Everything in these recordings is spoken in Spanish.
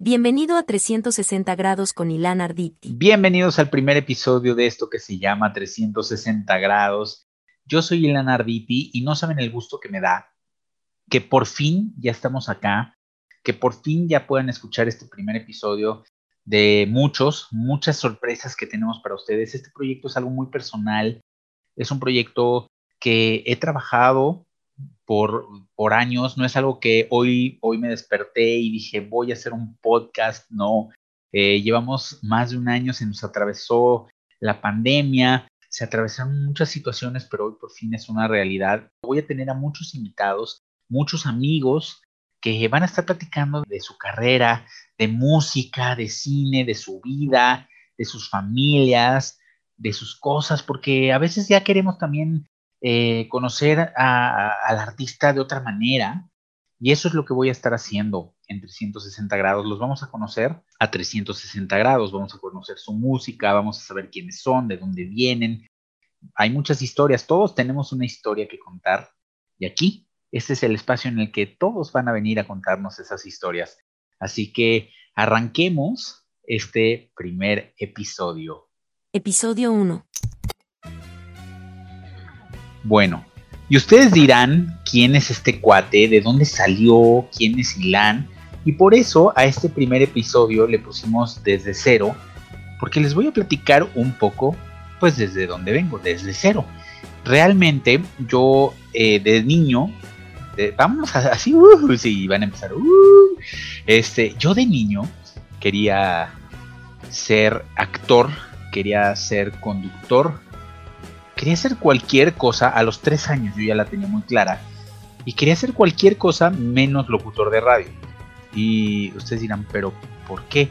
Bienvenido a 360 grados con Ilan Arditi. Bienvenidos al primer episodio de esto que se llama 360 grados. Yo soy Ilan Arditi y no saben el gusto que me da que por fin ya estamos acá, que por fin ya puedan escuchar este primer episodio de muchos, muchas sorpresas que tenemos para ustedes. Este proyecto es algo muy personal, es un proyecto que he trabajado por, por años, no es algo que hoy, hoy me desperté y dije voy a hacer un podcast, no. Eh, llevamos más de un año, se nos atravesó la pandemia, se atravesaron muchas situaciones, pero hoy por fin es una realidad. Voy a tener a muchos invitados, muchos amigos que van a estar platicando de su carrera, de música, de cine, de su vida, de sus familias, de sus cosas, porque a veces ya queremos también eh, conocer al artista de otra manera. Y eso es lo que voy a estar haciendo en 360 grados. Los vamos a conocer a 360 grados, vamos a conocer su música, vamos a saber quiénes son, de dónde vienen. Hay muchas historias, todos tenemos una historia que contar. Y aquí, este es el espacio en el que todos van a venir a contarnos esas historias. Así que arranquemos este primer episodio. Episodio 1. Bueno, y ustedes dirán quién es este cuate, de dónde salió, quién es Ilan. Y por eso a este primer episodio le pusimos desde cero, porque les voy a platicar un poco, pues desde dónde vengo, desde cero. Realmente yo eh, de niño, vamos así, uh, sí, van a empezar. Uh, este, yo de niño quería ser actor, quería ser conductor, quería hacer cualquier cosa, a los tres años yo ya la tenía muy clara, y quería hacer cualquier cosa menos locutor de radio. Y ustedes dirán, pero ¿por qué?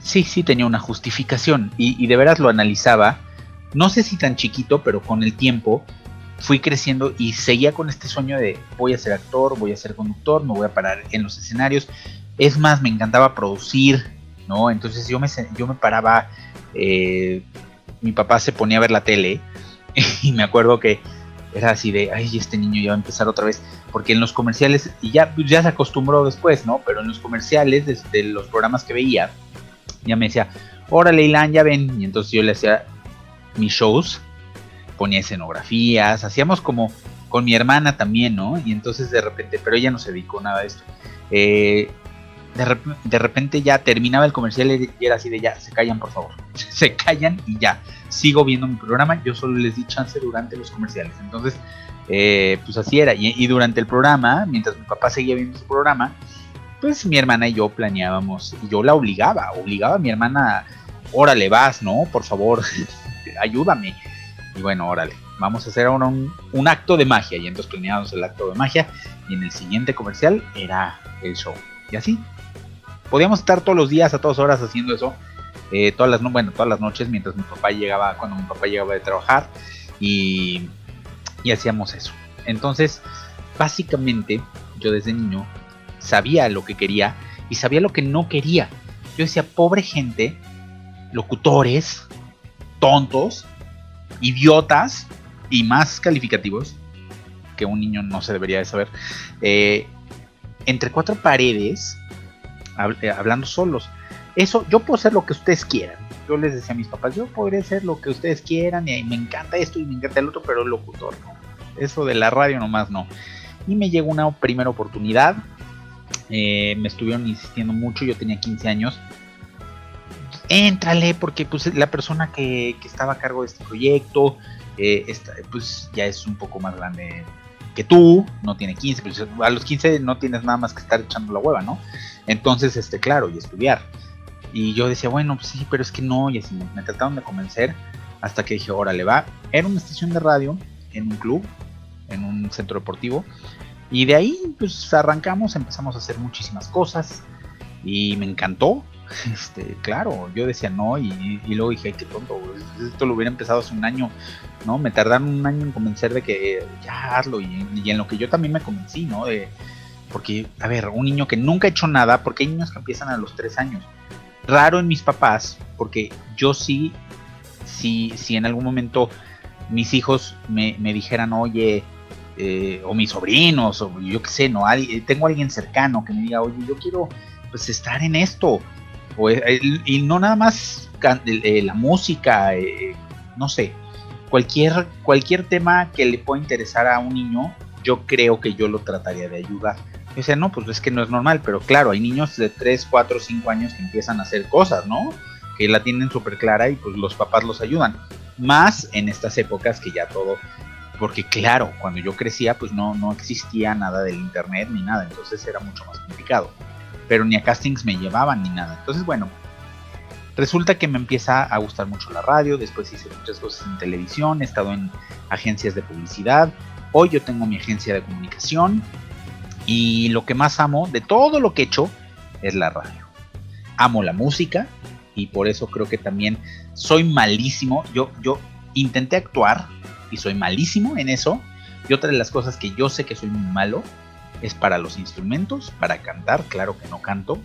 Sí, sí tenía una justificación, y, de veras lo analizaba, no sé si tan chiquito, pero con el tiempo fui creciendo y seguía con este sueño de voy a ser actor, voy a ser conductor, me voy a parar en los escenarios. Es más, me encantaba producir, ¿no? Entonces yo me, yo me paraba, eh, mi papá se ponía a ver la tele y me acuerdo que era así de, ay, este niño ya va a empezar otra vez, porque en los comerciales, y ya, ya se acostumbró después, ¿no? Pero en los comerciales, desde los programas que veía, ya me decía, órale, Ilan, ya ven, y entonces yo le hacía mis shows, ponía escenografías, hacíamos como con mi hermana también, ¿no? Y entonces de repente, pero ella no se dedicó nada a esto. Eh, de, repente ya terminaba el comercial y era así de ya, se callan por favor, se callan y ya, sigo viendo mi programa, yo solo les di chance durante los comerciales, entonces, eh, pues así era, y, durante el programa, mientras mi papá seguía viendo su programa, pues mi hermana y yo planeábamos, y yo la obligaba, obligaba a mi hermana, órale, vas, ¿no? Por favor, ayúdame, y bueno, órale, vamos a hacer ahora un, un acto de magia, y entonces planeábamos el acto de magia, y en el siguiente comercial era el show. Y así, podíamos estar todos los días, a todas horas haciendo eso. Eh, todas las bueno, todas las noches mientras mi papá llegaba, cuando mi papá llegaba de trabajar y, y hacíamos eso. Entonces, básicamente, yo desde niño sabía lo que quería y sabía lo que no quería. Yo decía, pobre gente, locutores, tontos, idiotas y más calificativos, que un niño no se debería de saber, eh, entre cuatro paredes, eh, hablando solos. Eso, yo puedo hacer lo que ustedes quieran. Yo les decía a mis papás, yo podría hacer lo que ustedes quieran y me encanta esto y me encanta el otro, pero el locutor no. Eso de la radio nomás no. Y me llegó una primera oportunidad. Eh, me estuvieron insistiendo mucho, yo tenía 15 años. Éntrale, porque pues la persona que, estaba a cargo de este proyecto, eh, pues ya es un poco más grande que tú, no tiene 15, pues a los 15 no tienes nada más que estar echando la hueva, ¿no? Entonces, este, claro, y estudiar. Y yo decía, bueno, pues sí, pero es que no, y así me trataron de convencer hasta que dije, órale, va. Era una estación de radio en un club, en un centro deportivo. Y de ahí, pues arrancamos, empezamos a hacer muchísimas cosas. Y me encantó. Este, claro, yo decía no, y, luego dije, qué tonto, esto lo hubiera empezado hace un año, ¿no? Me tardaron un año en convencer de que ya hazlo, y, y en lo que yo también me convencí, ¿no? De, porque, a ver, un niño que nunca ha hecho nada, porque hay niños que empiezan a los tres años. Raro en mis papás, porque yo sí, si, si en algún momento mis hijos me, dijeran, oye, eh, o mis sobrinos, o yo qué sé, no, tengo a alguien cercano que me diga, oye, yo quiero pues estar en esto. y no nada más la música, no sé, cualquier, cualquier tema que le pueda interesar a un niño, yo creo que yo lo trataría de ayudar. O sea, no, pues es que no es normal, pero claro, hay niños de 3, 4, 5 años que empiezan a hacer cosas, ¿no? Que la tienen súper clara y pues los papás los ayudan. Más en estas épocas que ya todo, porque claro, cuando yo crecía pues no, no existía nada del internet ni nada, entonces era mucho más complicado. Pero ni a castings me llevaban ni nada. Entonces bueno, resulta que me empieza a gustar mucho la radio, después hice muchas cosas en televisión, he estado en agencias de publicidad, hoy yo tengo mi agencia de comunicación y lo que más amo de todo lo que he hecho es la radio. Amo la música y por eso creo que también soy malísimo. Yo, yo intenté actuar y soy malísimo en eso. Y otra de las cosas que yo sé que soy muy malo es para los instrumentos, para cantar. Claro que no canto,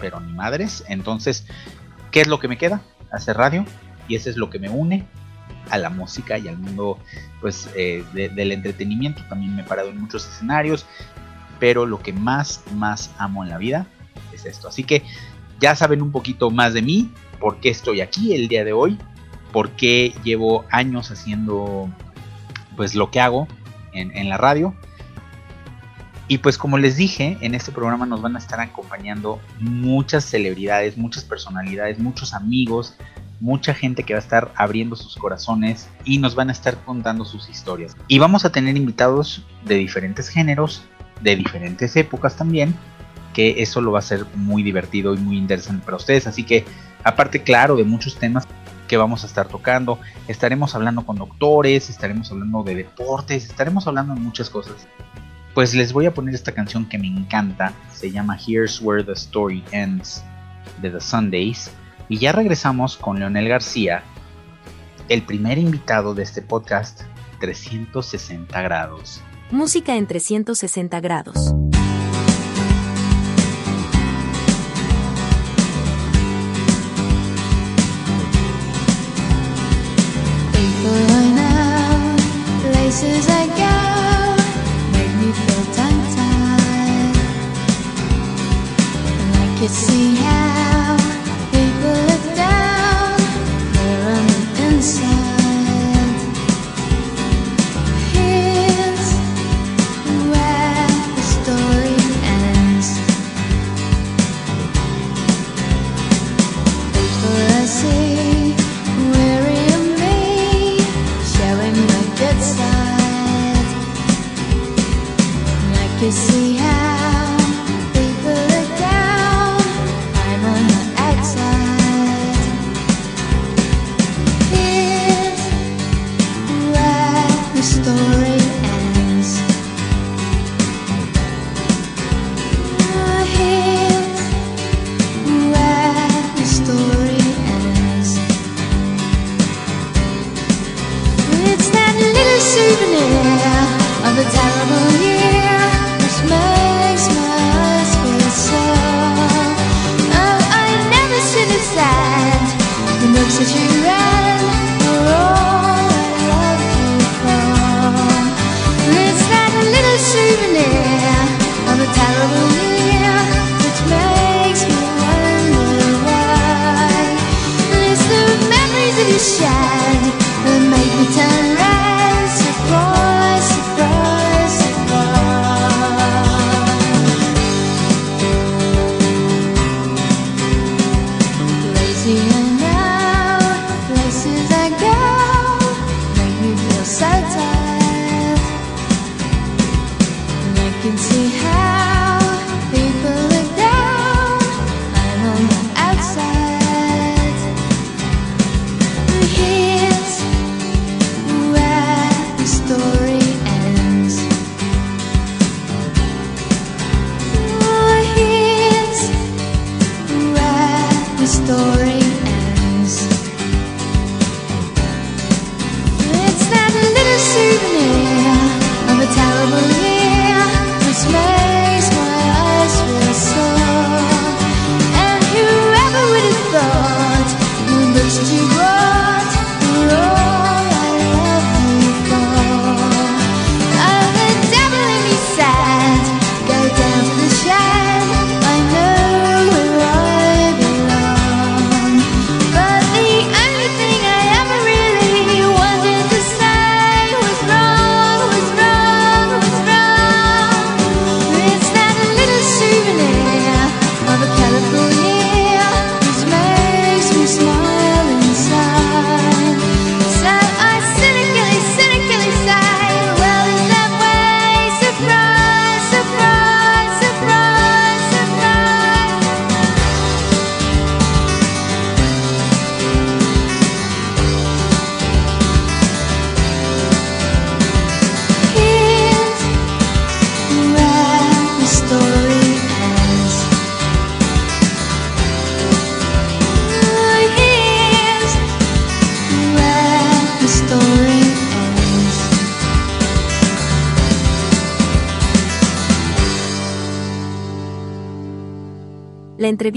pero ni madres. Entonces ¿Qué es lo que me queda? Hacer radio y eso es lo que me une a la música y al mundo pues eh, del entretenimiento. También me he parado en muchos escenarios, pero lo que más, más amo en la vida es esto. Así que ya saben un poquito más de mí, por qué estoy aquí el día de hoy, por qué llevo años haciendo pues lo que hago en, en la radio y pues como les dije, en este programa nos van a estar acompañando muchas celebridades, muchas personalidades, muchos amigos, mucha gente que va a estar abriendo sus corazones y nos van a estar contando sus historias. Y vamos a tener invitados de diferentes géneros, de diferentes épocas también, que eso lo va a ser muy divertido y muy interesante para ustedes. Así que aparte, claro, de muchos temas que vamos a estar tocando, estaremos hablando con doctores, estaremos hablando de deportes, estaremos hablando de muchas cosas pues les voy a poner esta canción que me encanta. Se llama Here's Where the Story Ends de The Sundays. Y ya regresamos con Leonel García, el primer invitado de este podcast 360 grados. Música en 360 grados.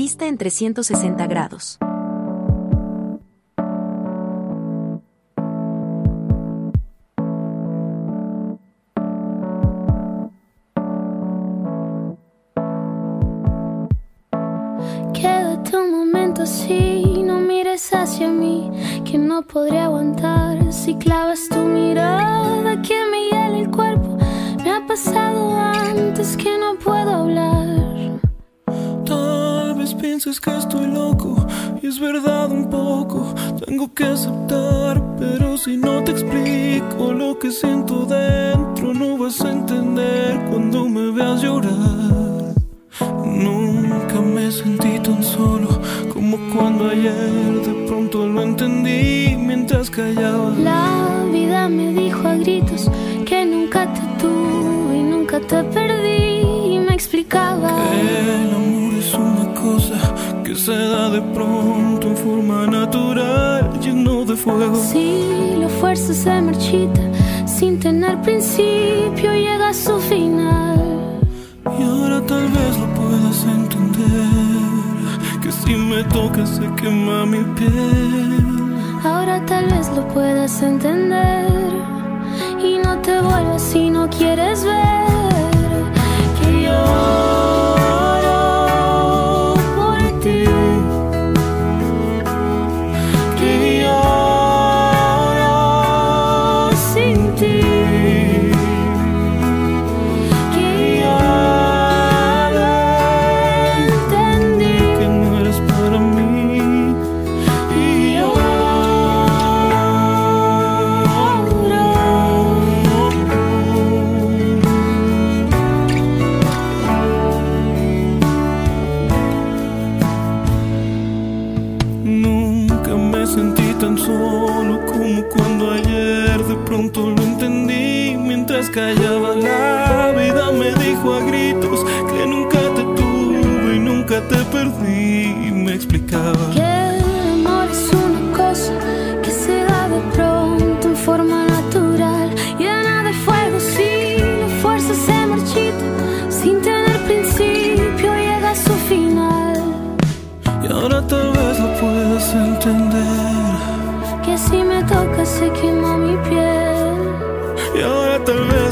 Entrevista en 360 grados. Que siento dentro, no vas a entender cuando me veas llorar. Nunca me sentí tan solo como cuando ayer de pronto lo entendí mientras callaba. La vida me dijo a gritos que nunca te tuve y nunca te perdí y me explicaba. El amor es una cosa que se da de pronto en forma natural, lleno de fuego. Si la fuerza se marchita tener principio, llega a su final. Y ahora tal vez lo puedas entender, que si me tocas se quema mi piel. Ahora tal vez lo puedas entender y no te vuelvas si no quieres ver que lloro explicaba Que el amor es una cosa que se da de pronto en forma natural, llena de fuego. Si la fuerza se marchita sin tener principio, llega a su final. y ahora tal vez lo puedas entender Que si me toca se quema mi piel. y ahora tal vez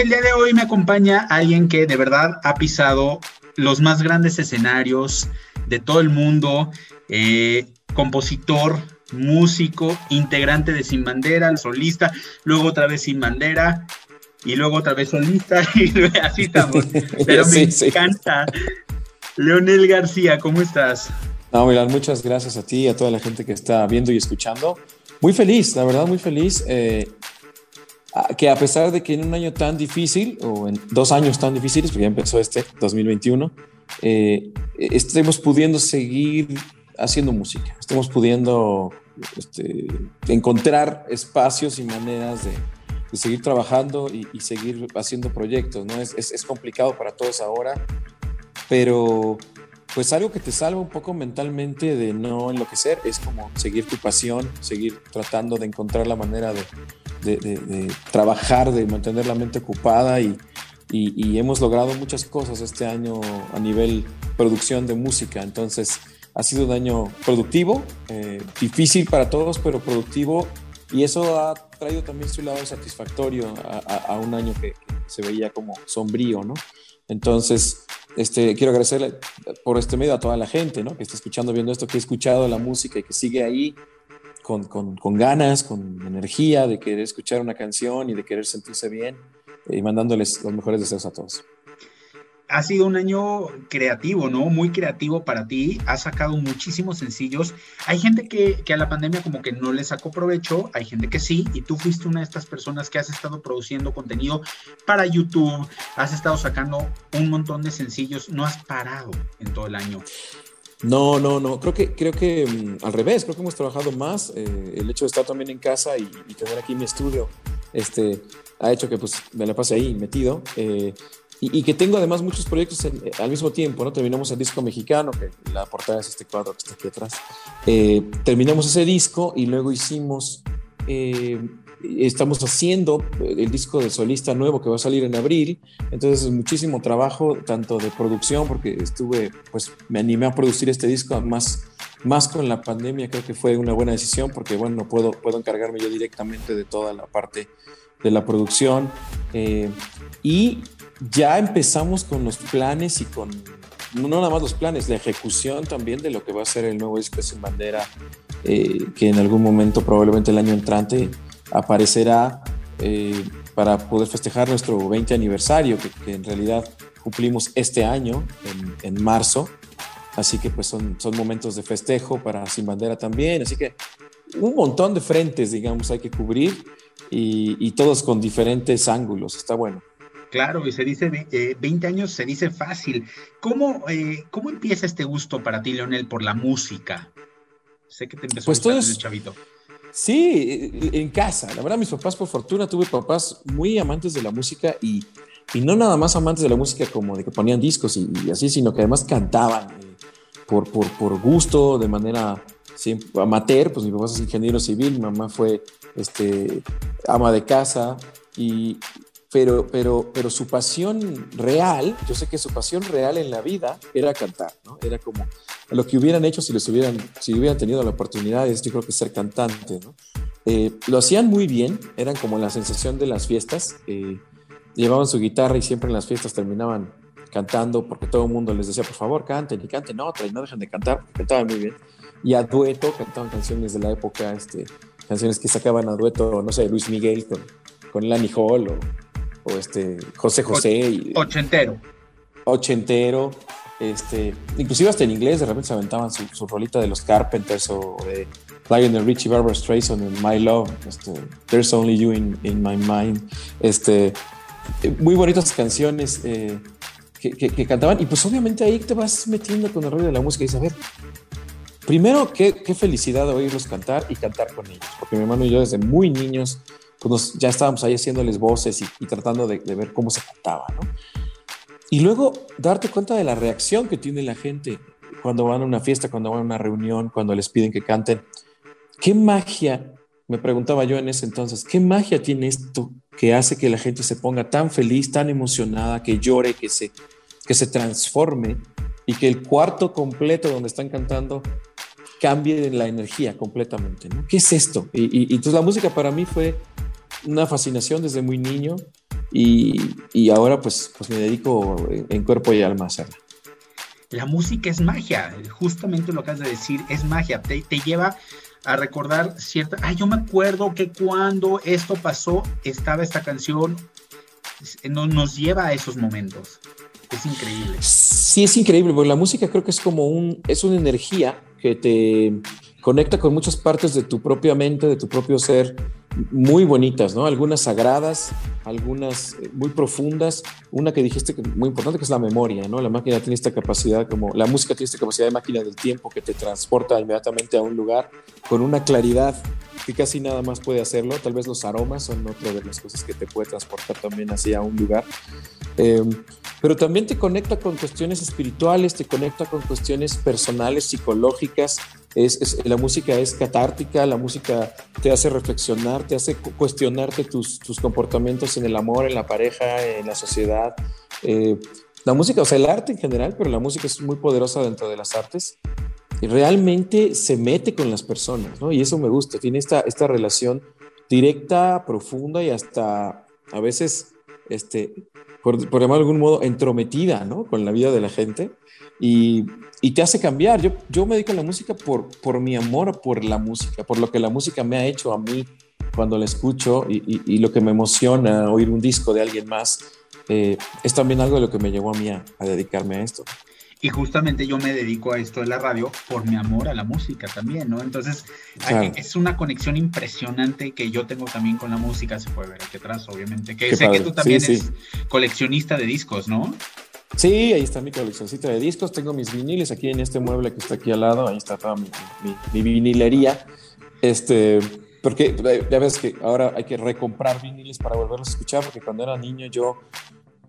el día de hoy me acompaña alguien que de verdad ha pisado los más grandes escenarios de todo el mundo, eh, compositor, músico, integrante de Sin Bandera, solista, luego otra vez Sin Bandera y luego otra vez solista y así estamos. Pero me Sí, sí. encanta. Leonel García, ¿cómo estás? No, Milán, muchas gracias a ti y a toda la gente que está viendo y escuchando. Muy feliz, la verdad, muy feliz. eh, que a pesar de que en un año tan difícil, o en dos años tan difíciles, porque ya empezó este 2021, eh, estemos pudiendo seguir haciendo música, estemos pudiendo este, encontrar espacios y maneras de, seguir trabajando y, y seguir haciendo proyectos. ¿no? Es, es- es complicado para todos ahora, pero pues algo que te salva un poco mentalmente de no enloquecer es como seguir tu pasión, seguir tratando de encontrar la manera de, de, trabajar, de mantener la mente ocupada y, y, hemos logrado muchas cosas este año a nivel producción de música. Entonces ha sido un año productivo, eh, difícil para todos, pero productivo y eso ha traído también su lado satisfactorio a, un año que, que se veía como sombrío, ¿no? Entonces, este, quiero agradecerle por este medio a toda la gente ¿no? que está escuchando, viendo esto, que ha escuchado la música y que sigue ahí con, con, con, ganas, con energía de querer escuchar una canción y de querer sentirse bien y mandándoles los mejores deseos a todos ha sido un año creativo, ¿no? Muy creativo para ti. Has sacado muchísimos sencillos. Hay gente que, que, a la pandemia como que no le sacó provecho, hay gente que sí, y tú fuiste una de estas personas que has estado produciendo contenido para YouTube, has estado sacando un montón de sencillos, no has parado en todo el año. No, no, no. Creo que, creo que um, al revés, creo que hemos trabajado más. Eh, el hecho de estar también en casa y, y, tener aquí mi estudio este, ha hecho que pues, me la pase ahí metido. Eh, y, y, que tengo además muchos proyectos en, eh, al mismo tiempo, ¿no? Terminamos el disco mexicano, que la portada es este cuadro que está aquí atrás. Eh, terminamos ese disco y luego hicimos, eh, estamos haciendo el disco de solista nuevo que va a salir en abril. Entonces, muchísimo trabajo, tanto de producción, porque estuve, pues me animé a producir este disco más, más con la pandemia, creo que fue una buena decisión, porque bueno, puedo, puedo encargarme yo directamente de toda la parte de la producción. Eh, y ya empezamos con los planes y con, no nada más los planes, la ejecución también de lo que va a ser el nuevo disco Sin Bandera, eh, que en algún momento, probablemente el año entrante, aparecerá eh, para poder festejar nuestro 20 aniversario, que, que en realidad cumplimos este año, en, en, marzo. Así que pues son, son momentos de festejo para Sin Bandera también. Así que un montón de frentes, digamos, hay que cubrir y, y todos con diferentes ángulos. Está bueno. Claro, y se dice eh, 20 años, se dice fácil. ¿Cómo, eh, ¿Cómo empieza este gusto para ti, Leonel, por la música? Sé que te empezó pues a gustar desde chavito. Sí, en casa. La verdad, mis papás, por fortuna, tuve papás muy amantes de la música y, y no nada más amantes de la música como de que ponían discos y, así, sino que además cantaban eh, por, por, por, gusto, de manera siempre, amateur. Pues mi papá es ingeniero civil, mi mamá fue este, ama de casa y, pero, pero, pero su pasión real, yo sé que su pasión real en la vida era cantar, ¿no? Era como lo que hubieran hecho si les hubieran, si hubieran tenido la oportunidad, es yo creo que ser cantante, ¿no? Eh, lo hacían muy bien, eran como la sensación de las fiestas, eh, llevaban su guitarra y siempre en las fiestas terminaban cantando porque todo el mundo les decía, por favor, canten y canten otra y no dejen de cantar, cantaban muy bien. Y a dueto cantaban canciones de la época, este, canciones que sacaban a dueto, no sé, Luis Miguel con, con Lani Hall o o este José José. Ochentero. Ochentero. Este, inclusive hasta en inglés de repente se aventaban su, su rolita de los Carpenters o de Lionel Richie, Barbara Streisand en My Love, este, There's Only You in, in, My Mind. Este, muy bonitas canciones eh, que, que, que, cantaban y pues obviamente ahí te vas metiendo con el rollo de la música y dices, a ver, primero qué, qué felicidad oírlos cantar y cantar con ellos, porque mi hermano y yo desde muy niños pues nos, ya estábamos ahí haciéndoles voces y, y tratando de, de, ver cómo se cantaba, ¿no? Y luego darte cuenta de la reacción que tiene la gente cuando van a una fiesta, cuando van a una reunión, cuando les piden que canten. ¿Qué magia, me preguntaba yo en ese entonces, qué magia tiene esto que hace que la gente se ponga tan feliz, tan emocionada, que llore, que se, que se transforme y que el cuarto completo donde están cantando cambie la energía completamente? ¿no? ¿Qué es esto? Y, y, y entonces la música para mí fue una fascinación desde muy niño y, y ahora pues, pues, me dedico en cuerpo y alma a hacerla. La música es magia, justamente lo que has de decir, es magia, te, te lleva a recordar cierta, ay, yo me acuerdo que cuando esto pasó estaba esta canción, nos, nos lleva a esos momentos. Es increíble. Sí, es increíble, porque la música creo que es como un, es una energía que te conecta con muchas partes de tu propia mente, de tu propio ser, muy bonitas, ¿no? Algunas sagradas, algunas muy profundas. Una que dijiste que muy importante que es la memoria, ¿no? La máquina tiene esta capacidad, como la música tiene esta capacidad de máquina del tiempo que te transporta inmediatamente a un lugar con una claridad que casi nada más puede hacerlo. Tal vez los aromas son otra de las cosas que te puede transportar también hacia un lugar. Eh, pero también te conecta con cuestiones espirituales, te conecta con cuestiones personales, psicológicas. Es, la música es catártica, la música te hace reflexionar, te hace cuestionarte tus, tus comportamientos en el amor, en la pareja, en la sociedad. Eh, la música, o sea, el arte en general, pero la música es muy poderosa dentro de las artes y realmente se mete con las personas, ¿no? Y eso me gusta, tiene esta, esta relación directa, profunda y hasta a veces, este, por, por de algún modo, entrometida, ¿no? Con la vida de la gente y, y, te hace cambiar. Yo, yo me dedico a la música por, por mi amor por la música, por lo que la música me ha hecho a mí cuando la escucho y, y, lo que me emociona oír un disco de alguien más. Eh, es también algo de lo que me llevó a mí a dedicarme a esto. Y justamente yo me dedico a esto de la radio por mi amor a la música también, ¿no? Entonces, claro. es una conexión impresionante que yo tengo también con la música, se puede ver aquí atrás, obviamente. Que Qué sé padre. que tú también Sí, eres sí. coleccionista de discos, ¿no? Sí, ahí está mi coleccioncita de discos. Tengo mis viniles aquí en este mueble que está aquí al lado. Ahí está toda mi, mi, mi vinilería. Este, porque eh, ya ves que ahora hay que recomprar viniles para volverlos a escuchar, porque cuando era niño yo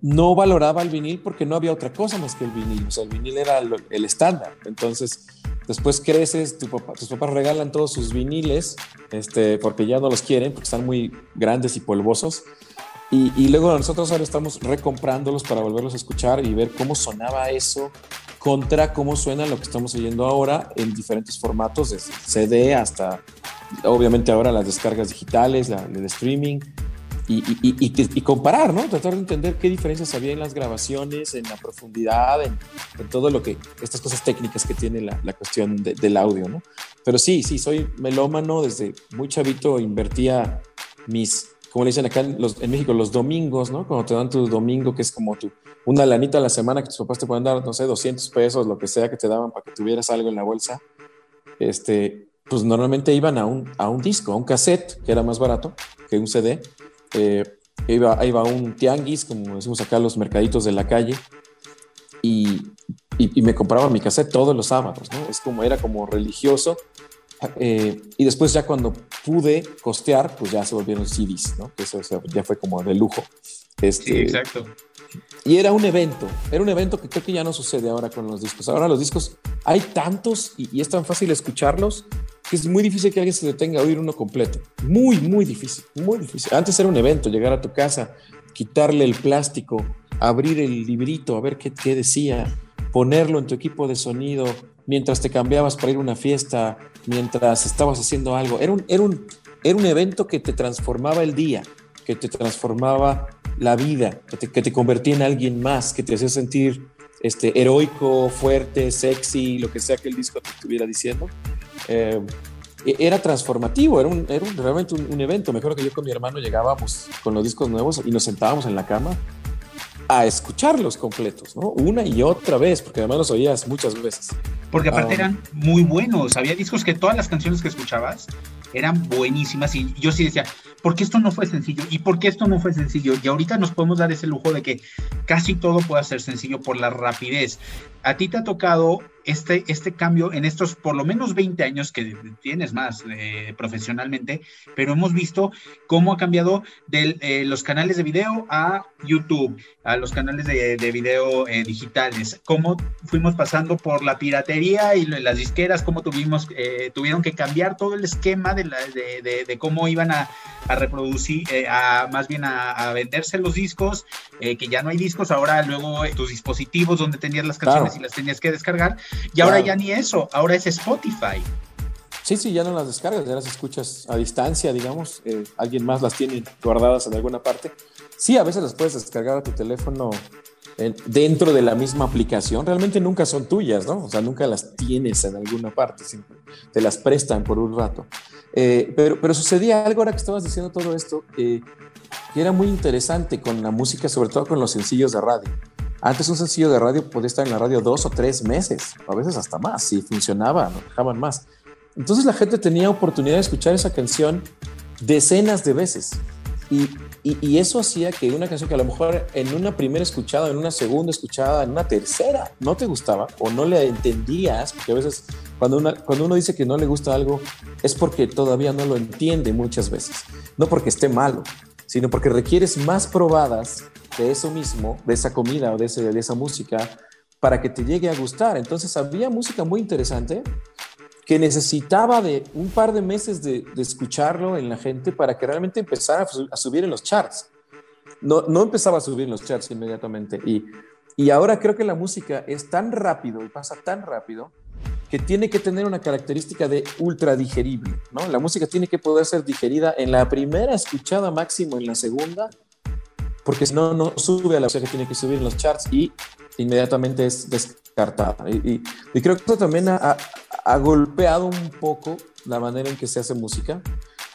no valoraba el vinil porque no había otra cosa más que el vinil. O sea, el vinil era el estándar. Entonces, después creces, tus papás regalan todos sus viniles este, porque ya no los quieren, porque están muy grandes y polvosos. Y, y luego nosotros ahora estamos recomprándolos para volverlos a escuchar y ver cómo sonaba eso contra cómo suena lo que estamos oyendo ahora en diferentes formatos, desde CD hasta, obviamente ahora las descargas digitales, el streaming, y, y- y- y- comparar, ¿no? Tratar de entender qué diferencias había en las grabaciones, en la profundidad, en, en todo lo que, estas cosas técnicas que tiene la, la cuestión de- del audio, ¿no? Pero sí, sí, soy melómano, desde muy chavito invertía mis, como le dicen acá en, los- en México, los domingos, ¿no? Cuando te dan tu domingo, que es como tu, una lanita a la semana que tus papás te pueden dar, no sé, 200 pesos, lo que sea que te daban para que tuvieras algo en la bolsa, este, pues normalmente iban a un, a un disco, a un cassette, que era más barato que un CD. Eh, iba, iba a un tianguis, como decimos acá, los mercaditos de la calle, y, y, y me compraba mi cassette todos los sábados, ¿no? Es como, era como religioso. Eh, y después ya cuando pude costear, pues ya se volvieron CDs, ¿no? Eso o sea, ya fue como de lujo. Este, Sí, exacto. y era un evento, era un evento que creo que ya no sucede ahora con los discos. Ahora los discos hay tantos y, y es tan fácil escucharlos es muy difícil que alguien se detenga a oír uno completo. Muy, muy difícil, muy difícil. Antes era un evento, llegar a tu casa, quitarle el plástico, abrir el librito, a ver qué, qué decía, ponerlo en tu equipo de sonido mientras te cambiabas para ir a una fiesta, mientras estabas haciendo algo. Era un, era un, era un evento que te transformaba el día, que te transformaba la vida, que te, que te convertía en alguien más, que te hacía sentir este, heroico, fuerte, sexy, lo que sea que el disco te estuviera diciendo. Eh, era transformativo, era, un, era un, realmente un, un, evento. Me acuerdo que yo con mi hermano llegábamos con los discos nuevos y nos sentábamos en la cama a escucharlos completos, ¿no? Una y otra vez, porque además los oías muchas veces. Porque aparte um, eran muy buenos. Había discos que todas las canciones que escuchabas eran buenísimas y yo sí decía, ¿por qué esto no fue sencillo? ¿Y por qué esto no fue sencillo? Y ahorita nos podemos dar ese lujo de que casi todo pueda ser sencillo por la rapidez. A ti te ha tocado este, este cambio en estos por lo menos 20 años que tienes más eh, profesionalmente, pero hemos visto cómo ha cambiado de eh, los canales de video a YouTube, a los canales de, de video eh, digitales, cómo fuimos pasando por la piratería y las disqueras, cómo tuvimos, eh, tuvieron que cambiar todo el esquema de, la, de, de, cómo iban a, a reproducir, eh, a, más bien a, a, venderse los discos, eh, que ya no hay discos, ahora luego tus dispositivos donde tenías las canciones claro. y las tenías que descargar, y ahora ya ni eso, ahora es Spotify. Sí, sí, ya no las descargas, ya las escuchas a distancia, digamos. Eh, alguien más las tiene guardadas en alguna parte. Sí, a veces las puedes descargar a tu teléfono en, dentro de la misma aplicación. Realmente nunca son tuyas, ¿no? O sea, nunca las tienes en alguna parte, siempre te las prestan por un rato. Eh, pero, pero sucedía algo ahora que estabas diciendo todo esto, eh, que era muy interesante con la música, sobre todo con los sencillos de radio. Antes un sencillo de radio podía estar en la radio dos o tres meses, a veces hasta más, si funcionaba, no dejaban más. Entonces la gente tenía oportunidad de escuchar esa canción decenas de veces. Y, y, y, eso hacía que una canción que a lo mejor en una primera escuchada, en una segunda escuchada, en una tercera no te gustaba o no le entendías, porque a veces cuando, una, cuando uno dice que no le gusta algo es porque todavía no lo entiende muchas veces, no porque esté malo, sino porque requieres más probadas de eso mismo, de esa comida o de, ese, de esa música, para que te llegue a gustar. Entonces había música muy interesante que necesitaba de un par de meses de, de escucharlo en la gente para que realmente empezara a, su- a subir en los charts. No, no empezaba a subir en los charts inmediatamente. Y, y ahora creo que la música es tan rápido y pasa tan rápido que tiene que tener una característica de ultra digerible, ¿no? La música tiene que poder ser digerida en la primera escuchada máximo en la segunda, porque si no, no sube a la música que tiene que subir en los charts y inmediatamente es descartada. Y, y- y creo que eso también ha, ha- ha golpeado un poco la manera en que se hace música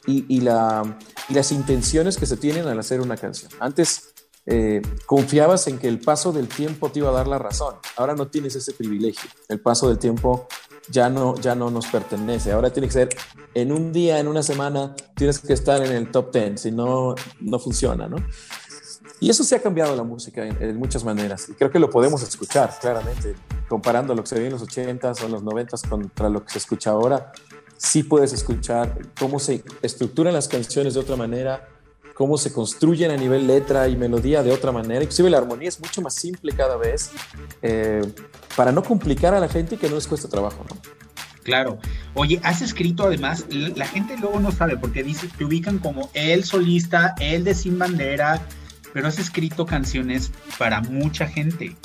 y, y la, y las intenciones que se tienen al hacer una canción. Antes eh, confiabas en que el paso del tiempo te iba a dar la razón. Ahora no tienes ese privilegio. El paso del tiempo ya no, ya no nos pertenece. Ahora tiene que ser en un día, en una semana, tienes que estar en el top 10, si no, no funciona, ¿no? Y eso se ha cambiado la música en, muchas maneras. Y creo que lo podemos escuchar claramente. Comparando lo que se veía en los 80s o en los 90s contra lo que se escucha ahora, sí puedes escuchar cómo se estructuran las canciones de otra manera, cómo se construyen a nivel letra y melodía de otra manera. Inclusive la armonía es mucho más simple cada vez eh, para no complicar a la gente y que no les cueste trabajo. ¿no? Claro. Oye, has escrito además, la gente luego no sabe porque dice, te ubican como el solista, el de Sin Bandera, pero has escrito canciones para mucha gente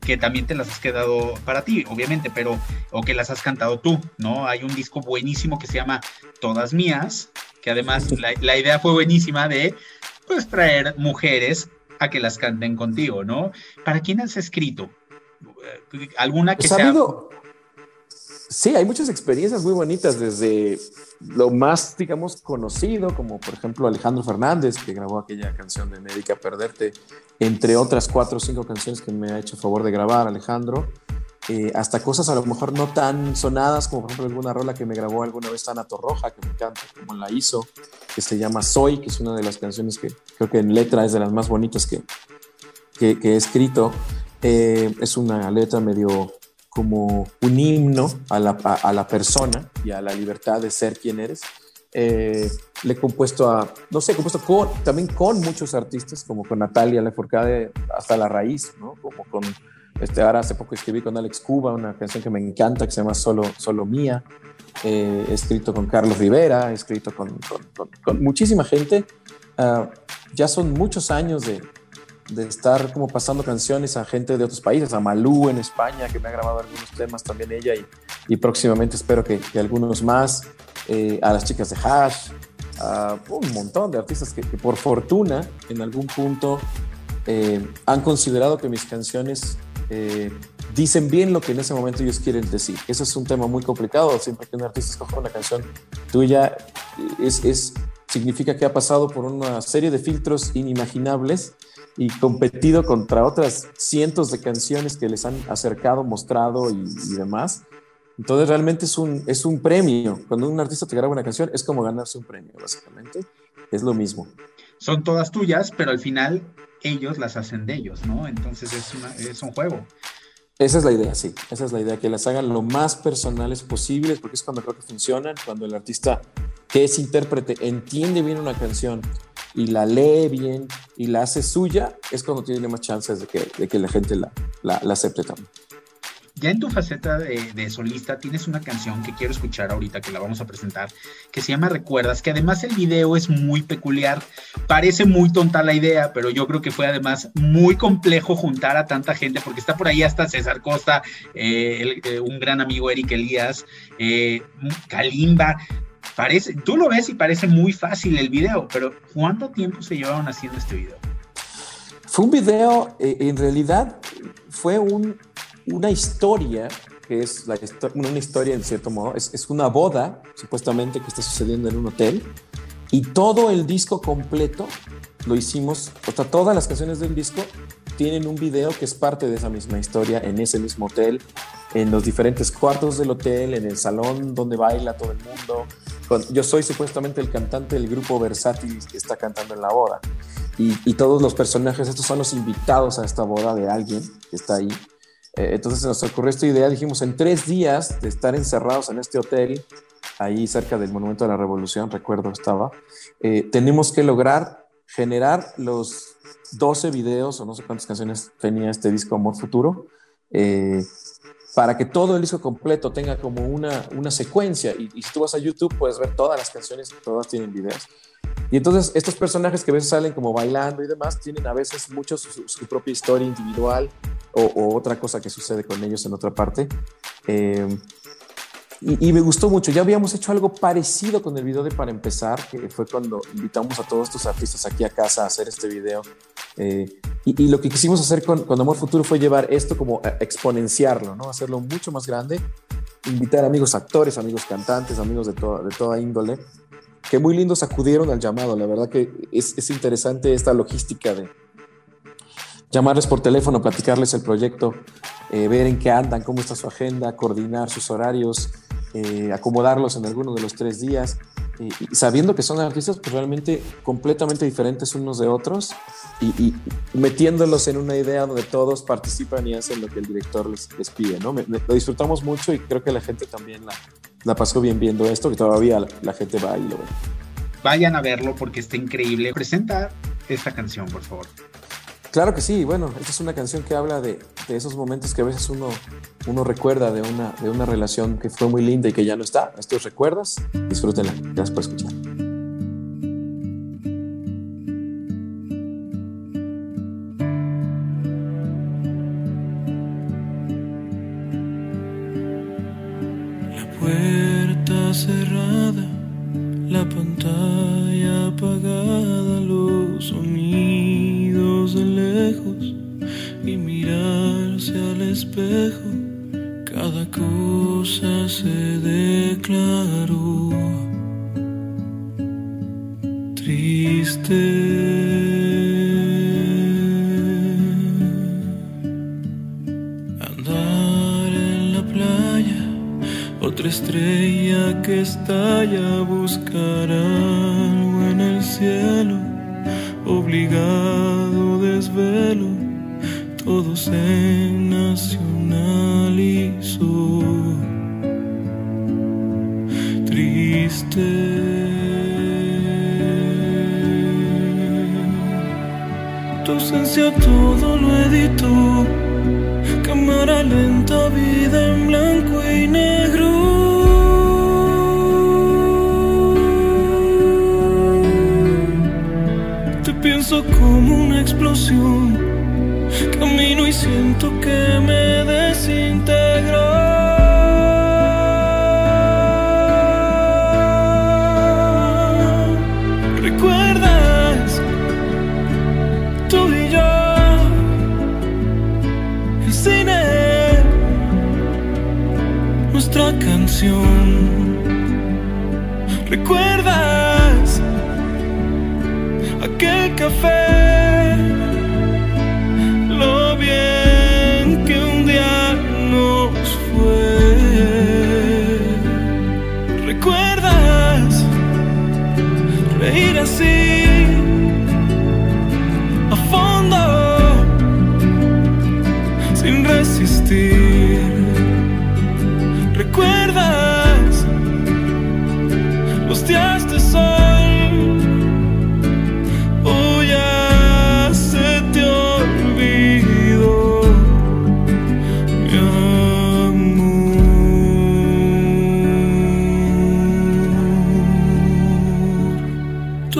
que también te las has quedado para ti, obviamente, pero o que las has cantado tú, ¿no? Hay un disco buenísimo que se llama Todas Mías, que además la, la idea fue buenísima de pues traer mujeres a que las canten contigo, ¿no? ¿Para quién has escrito? ¿Alguna que Pues ha sea habido- Sí, hay muchas experiencias muy bonitas, desde lo más, digamos, conocido, como por ejemplo Alejandro Fernández, que grabó aquella canción de Médica Perderte, entre otras cuatro o cinco canciones que me ha hecho favor de grabar Alejandro, eh, hasta cosas a lo mejor no tan sonadas, como por ejemplo alguna rola que me grabó alguna vez Ana Torroja, que me encanta, como la hizo, que se llama Soy, que es una de las canciones que creo que en letra es de las más bonitas que, que, que he escrito. Eh, es una letra medio como un himno a la, a, a la persona y a la libertad de ser quien eres. Eh, le he compuesto a, no sé, he compuesto con, también con muchos artistas, como con Natalia Lafourcade hasta la raíz, ¿no? Como con, este, ahora hace poco escribí con Alex Cuba una canción que me encanta, que se llama Solo, Solo Mía. Eh, he escrito con Carlos Rivera, he escrito con, con, con, con muchísima gente. Uh, ya son muchos años de, de estar como pasando canciones a gente de otros países, a Malú en España, que me ha grabado algunos temas también ella, y, y próximamente espero que, algunos más, eh, a las chicas de Hash, a un montón de artistas que, que por fortuna en algún punto eh, han considerado que mis canciones eh, dicen bien lo que en ese momento ellos quieren decir. Eso es un tema muy complicado, siempre que un artista escoge una canción tuya, es, es, significa que ha pasado por una serie de filtros inimaginables y competido contra otras cientos de canciones que les han acercado, mostrado y, demás. Entonces realmente es un, es un premio. Cuando un artista te graba una canción es como ganarse un premio, básicamente. Es lo mismo. Son todas tuyas, pero al final ellos las hacen de ellos, ¿no? Entonces es, una, es un juego. Esa es la idea, sí. Esa es la idea, que las hagan lo más personales posibles, porque es cuando creo que funcionan, cuando el artista que es intérprete entiende bien una canción y la lee bien y la hace suya, es cuando tiene más chances de que, de que la gente la, la, la, acepte también. Ya en tu faceta de, solista tienes una canción que quiero escuchar ahorita, que la vamos a presentar, que se llama Recuerdas, que además el video es muy peculiar. Parece muy tonta la idea, pero yo creo que fue además muy complejo juntar a tanta gente, porque está por ahí hasta César Costa, eh, eh, un gran amigo Eric Elías, eh, Kalimba. Parece, tú lo ves y parece muy fácil el video, pero ¿cuánto tiempo se llevaron haciendo este video? Fue un video, en realidad fue un, una historia, que es una historia en cierto modo, es, es, una boda supuestamente que está sucediendo en un hotel y todo el disco completo lo hicimos, o sea, todas las canciones del disco tienen un video que es parte de esa misma historia en ese mismo hotel, en los diferentes cuartos del hotel, en el salón donde baila todo el mundo. Yo soy supuestamente el cantante del grupo Versátil que está cantando en la boda. Y, y, todos los personajes, estos son los invitados a esta boda de alguien que está ahí. Eh, entonces nos ocurrió esta idea, dijimos, en tres días de estar encerrados en este hotel, ahí cerca del Monumento de la Revolución, recuerdo estaba, eh, tenemos que lograr generar los 12 videos o no sé cuántas canciones tenía este disco Amor Futuro, eh, para que todo el disco completo tenga como una, una secuencia. Y, y, si tú vas a YouTube puedes ver todas las canciones, todas tienen videos. Y entonces estos personajes que a veces salen como bailando y demás, tienen a veces mucho su, propia historia individual o, o, otra cosa que sucede con ellos en otra parte. Eh, y, y, me gustó mucho. Ya habíamos hecho algo parecido con el video de Para Empezar, que fue cuando invitamos a todos estos artistas aquí a casa a hacer este video. Eh, y, y, lo que quisimos hacer con, con, Amor Futuro fue llevar esto como a exponenciarlo, ¿no? Hacerlo mucho más grande, invitar amigos actores, amigos cantantes, amigos de, toda, de toda índole, que muy lindos acudieron al llamado. La verdad que es, es interesante esta logística de llamarles por teléfono, platicarles el proyecto, eh, ver en qué andan, cómo está su agenda, coordinar sus horarios, eh, acomodarlos en alguno de los tres días, eh, y sabiendo que son artistas pues, realmente completamente diferentes unos de otros y, y, metiéndolos en una idea donde todos participan y hacen lo que el director les, les pide. ¿no? Me, me, lo disfrutamos mucho y creo que la gente también la, la pasó bien viendo esto, que todavía la, la gente va y lo ve. Vayan a verlo porque está increíble. Presenta esta canción, por favor. Claro que sí, bueno, esta es una canción que habla de, de, esos momentos que a veces uno, uno recuerda de una, de una relación que fue muy linda y que ya no está. Estos recuerdas, disfrútenla. Gracias por escuchar. Cada cosa se declaró triste. Andar en la playa, otra estrella que estalla,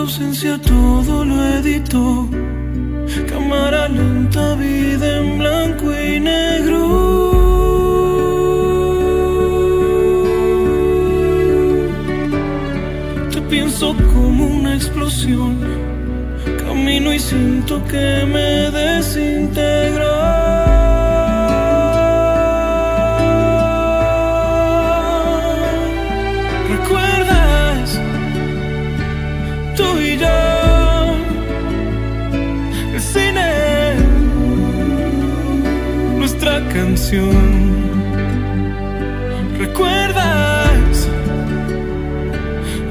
ausencia todo lo editó cámara lenta, vida en blanco y negro. Te pienso como una explosión, camino y siento que me desintegro. ¿Recuerdas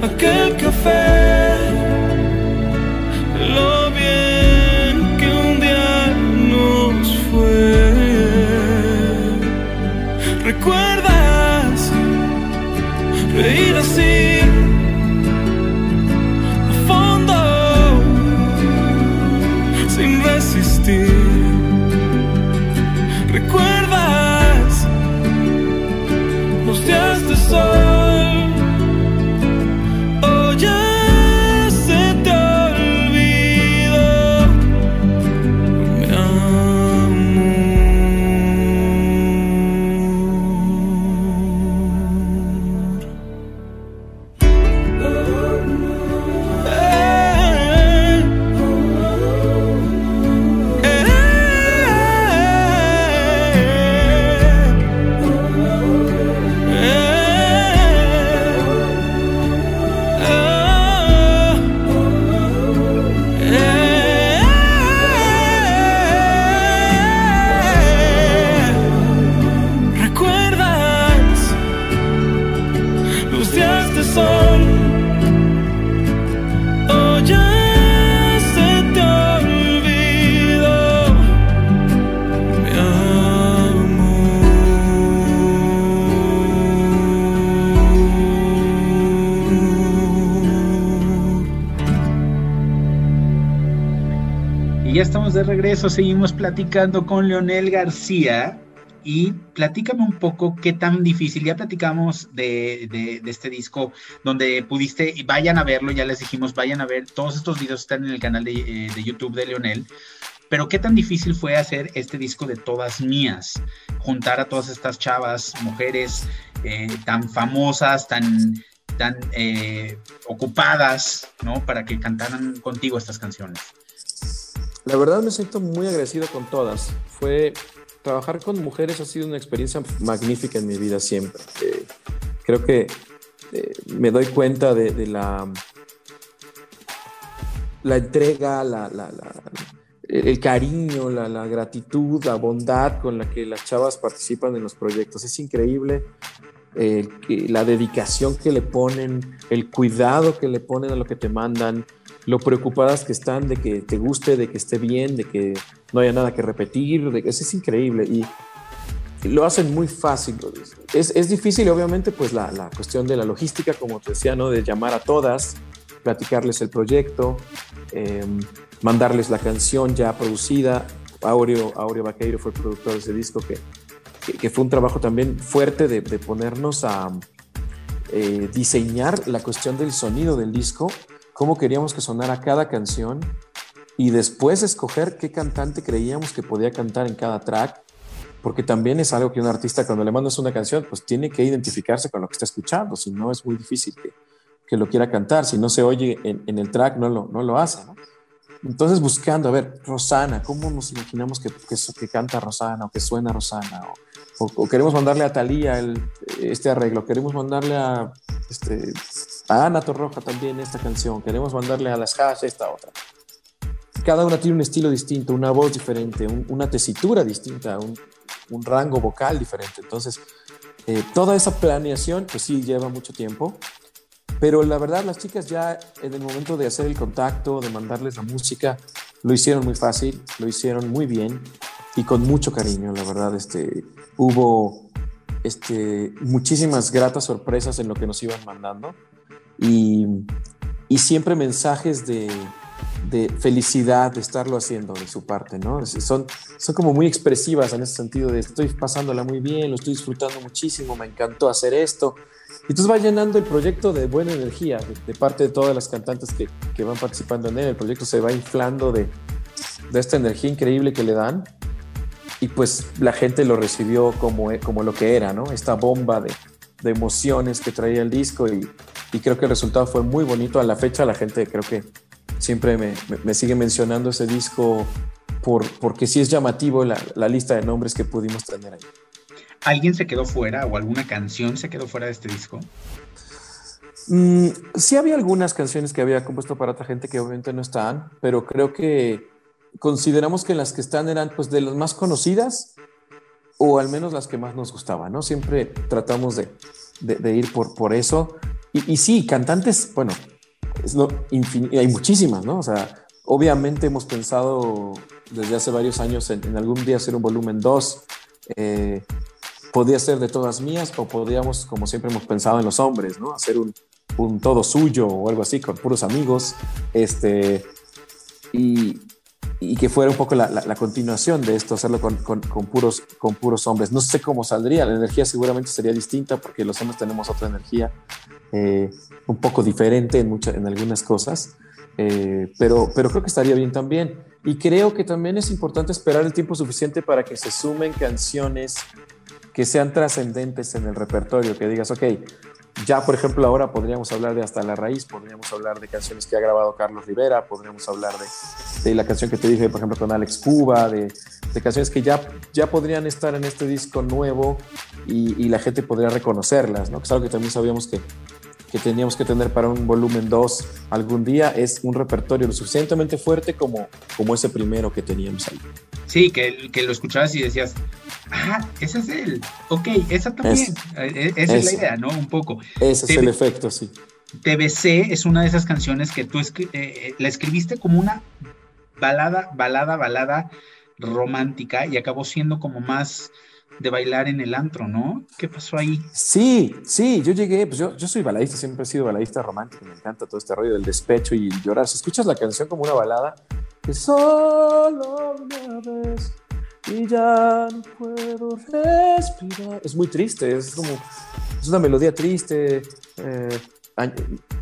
aquel café? Regreso, seguimos platicando con Leonel García. Y platícame un poco qué tan difícil, ya platicamos de, de- este disco donde pudiste, y vayan a verlo, ya les dijimos, vayan a ver, todos estos videos están en el canal de, eh, de YouTube de Leonel, pero qué tan difícil fue hacer este disco de todas mías, juntar a todas estas chavas, mujeres eh, tan famosas, tan, tan eh, ocupadas, ¿no? Para que cantaran contigo estas canciones. La verdad me siento muy agradecido con todas. Fue trabajar con mujeres ha sido una experiencia magnífica en mi vida siempre. Eh, creo que eh, me doy cuenta de, la la entrega, la, el cariño, la, gratitud, la bondad con la que las chavas participan en los proyectos. Es increíble eh, la dedicación que le ponen, el cuidado que le ponen a lo que te mandan, lo preocupadas que están de que te guste, de que esté bien, de que no haya nada que repetir, eso es increíble y lo hacen muy fácil. Es, es difícil, obviamente, pues la, la cuestión de la logística, como te decía, ¿no? De llamar a todas, platicarles el proyecto, eh, mandarles la canción ya producida. Aureo, Aureo Vaqueiro fue el productor de ese disco, que, que, fue un trabajo también fuerte de, de ponernos a eh, diseñar la cuestión del sonido del disco, cómo queríamos que sonara cada canción y después escoger qué cantante creíamos que podía cantar en cada track, porque también es algo que un artista cuando le mandas una canción, pues tiene que identificarse con lo que está escuchando, si no es muy difícil que, que lo quiera cantar, si no se oye en, en el track no lo, no lo hace, ¿no? Entonces buscando, a ver, Rosana, ¿cómo nos imaginamos que, que, que canta Rosana o que suena Rosana? O, o, o queremos mandarle a Talía el, este arreglo, queremos mandarle a, este, a Ana Torroja también esta canción, queremos mandarle a las Hash esta otra. Cada una tiene un estilo distinto, una voz diferente, un, una tesitura distinta, un, un, rango vocal diferente. Entonces, eh, toda esa planeación, pues sí, lleva mucho tiempo. Pero la verdad, las chicas ya en el momento de hacer el contacto, de mandarles la música, lo hicieron muy fácil, lo hicieron muy bien y con mucho cariño, la verdad. Este, hubo este, muchísimas gratas sorpresas en lo que nos iban mandando y, y siempre mensajes de, de, felicidad de estarlo haciendo de su parte, ¿no? Son, son como muy expresivas en ese sentido de estoy pasándola muy bien, lo estoy disfrutando muchísimo, me encantó hacer esto. Y entonces va llenando el proyecto de buena energía de, de parte de todas las cantantes que, que, van participando en él. El proyecto se va inflando de, de, esta energía increíble que le dan. Y pues la gente lo recibió como, como lo que era, ¿no? Esta bomba de, de emociones que traía el disco. Y, y, creo que el resultado fue muy bonito. A la fecha la gente creo que siempre me, me, sigue mencionando ese disco por, porque sí es llamativo la, la lista de nombres que pudimos tener ahí. ¿Alguien se quedó fuera o alguna canción se quedó fuera de este disco? Mm, sí había algunas canciones que había compuesto para otra gente que obviamente no están, pero creo que consideramos que las que están eran pues de las más conocidas o al menos las que más nos gustaban, ¿no? Siempre tratamos de, de, de ir por, por eso. Y, y, sí, cantantes, bueno, es no, hay muchísimas, ¿no? O sea, obviamente hemos pensado desde hace varios años en, en algún día hacer un volumen 2. Eh, podía ser de todas mías o podíamos, como siempre hemos pensado en los hombres, ¿no? Hacer un, un todo suyo o algo así con puros amigos. Este, y, y que fuera un poco la, la- la continuación de esto, hacerlo con, con- con puros, con puros hombres. No sé cómo saldría, la energía seguramente sería distinta porque los hombres tenemos otra energía eh, un poco diferente en, mucha- en algunas cosas, eh, pero, pero creo que estaría bien también. Y creo que también es importante esperar el tiempo suficiente para que se sumen canciones que sean trascendentes en el repertorio, que digas, ok, ya por ejemplo ahora podríamos hablar de Hasta la Raíz, podríamos hablar de canciones que ha grabado Carlos Rivera, podríamos hablar de, de la canción que te dije, por ejemplo, con Alex Cuba, de, canciones que ya, ya podrían estar en este disco nuevo y, y la gente podría reconocerlas, ¿no? Que es algo que también sabíamos que, que teníamos que tener para un volumen 2 algún día, es un repertorio lo suficientemente fuerte como, como ese primero que teníamos ahí. Sí, que, que lo escuchabas y decías, ah, ese es él. Ok, esa también. Eh, Esa es la idea, ¿no? Un poco. Ese es el efecto, sí. TBC es una de esas canciones que tú escri- eh, eh, la escribiste como una balada, balada, balada romántica y acabó siendo como más de bailar en el antro, ¿no? ¿Qué pasó ahí? Sí, sí, yo llegué, pues yo, yo soy baladista, siempre he sido baladista romántico, me encanta todo este rollo del despecho y llorar. Si escuchas la canción como una balada, que solo una vez y ya no puedo respirar. Es muy triste, es como, es una melodía triste, eh,